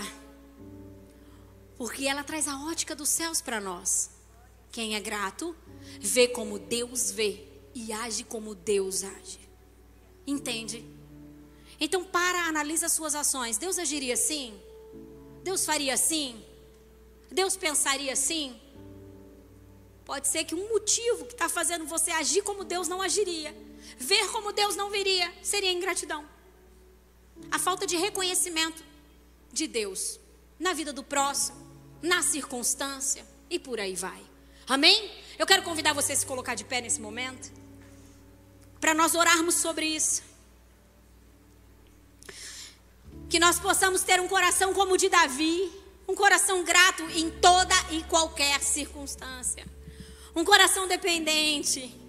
porque ela traz a ótica dos céus para nós. Quem é grato, vê como Deus vê e age como Deus age. Entende? Então para, analisa as suas ações. Deus agiria assim? Deus faria assim? Deus pensaria assim? Pode ser que um motivo que está fazendo você agir como Deus não agiria, ver como Deus não veria, seria ingratidão. A falta de reconhecimento de Deus na vida do próximo, na circunstância e por aí vai. Amém? Eu quero convidar você a se colocar de pé nesse momento, para nós orarmos sobre isso que nós possamos ter um coração como o de Davi, um coração grato em toda e qualquer circunstância, um coração dependente.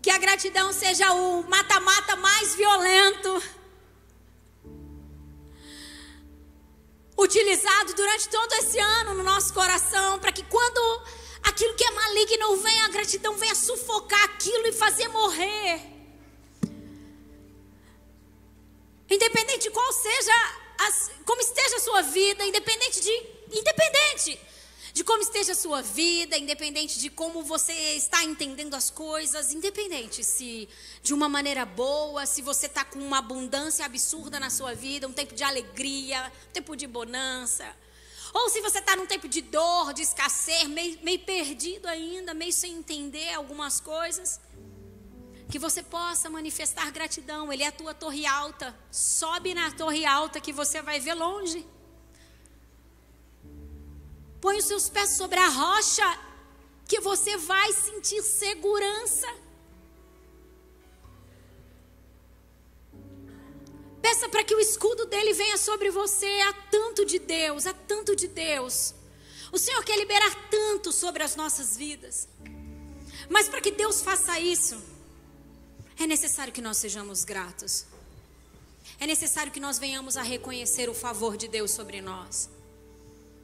Que a gratidão seja o mata-mata mais violento utilizado durante todo esse ano no nosso coração, para que quando aquilo que é maligno venha, a gratidão venha sufocar aquilo e fazer morrer. Independente de qual seja, as, como esteja a sua vida, independente de, independente de como esteja a sua vida, independente de como você está entendendo as coisas, independente se de uma maneira boa, se você está com uma abundância absurda na sua vida, um tempo de alegria, um tempo de bonança, ou se você está num tempo de dor, de escassez, meio, meio perdido ainda, meio sem entender algumas coisas que você possa manifestar gratidão. Ele é a tua torre alta. Sobe na torre alta que você vai ver longe. Põe os seus pés sobre a rocha que você vai sentir segurança. Peça para que o escudo dele venha sobre você. Há tanto de Deus, há tanto de Deus. O Senhor quer liberar tanto sobre as nossas vidas. Mas para que Deus faça isso, é necessário que nós sejamos gratos. É necessário que nós venhamos a reconhecer o favor de Deus sobre nós.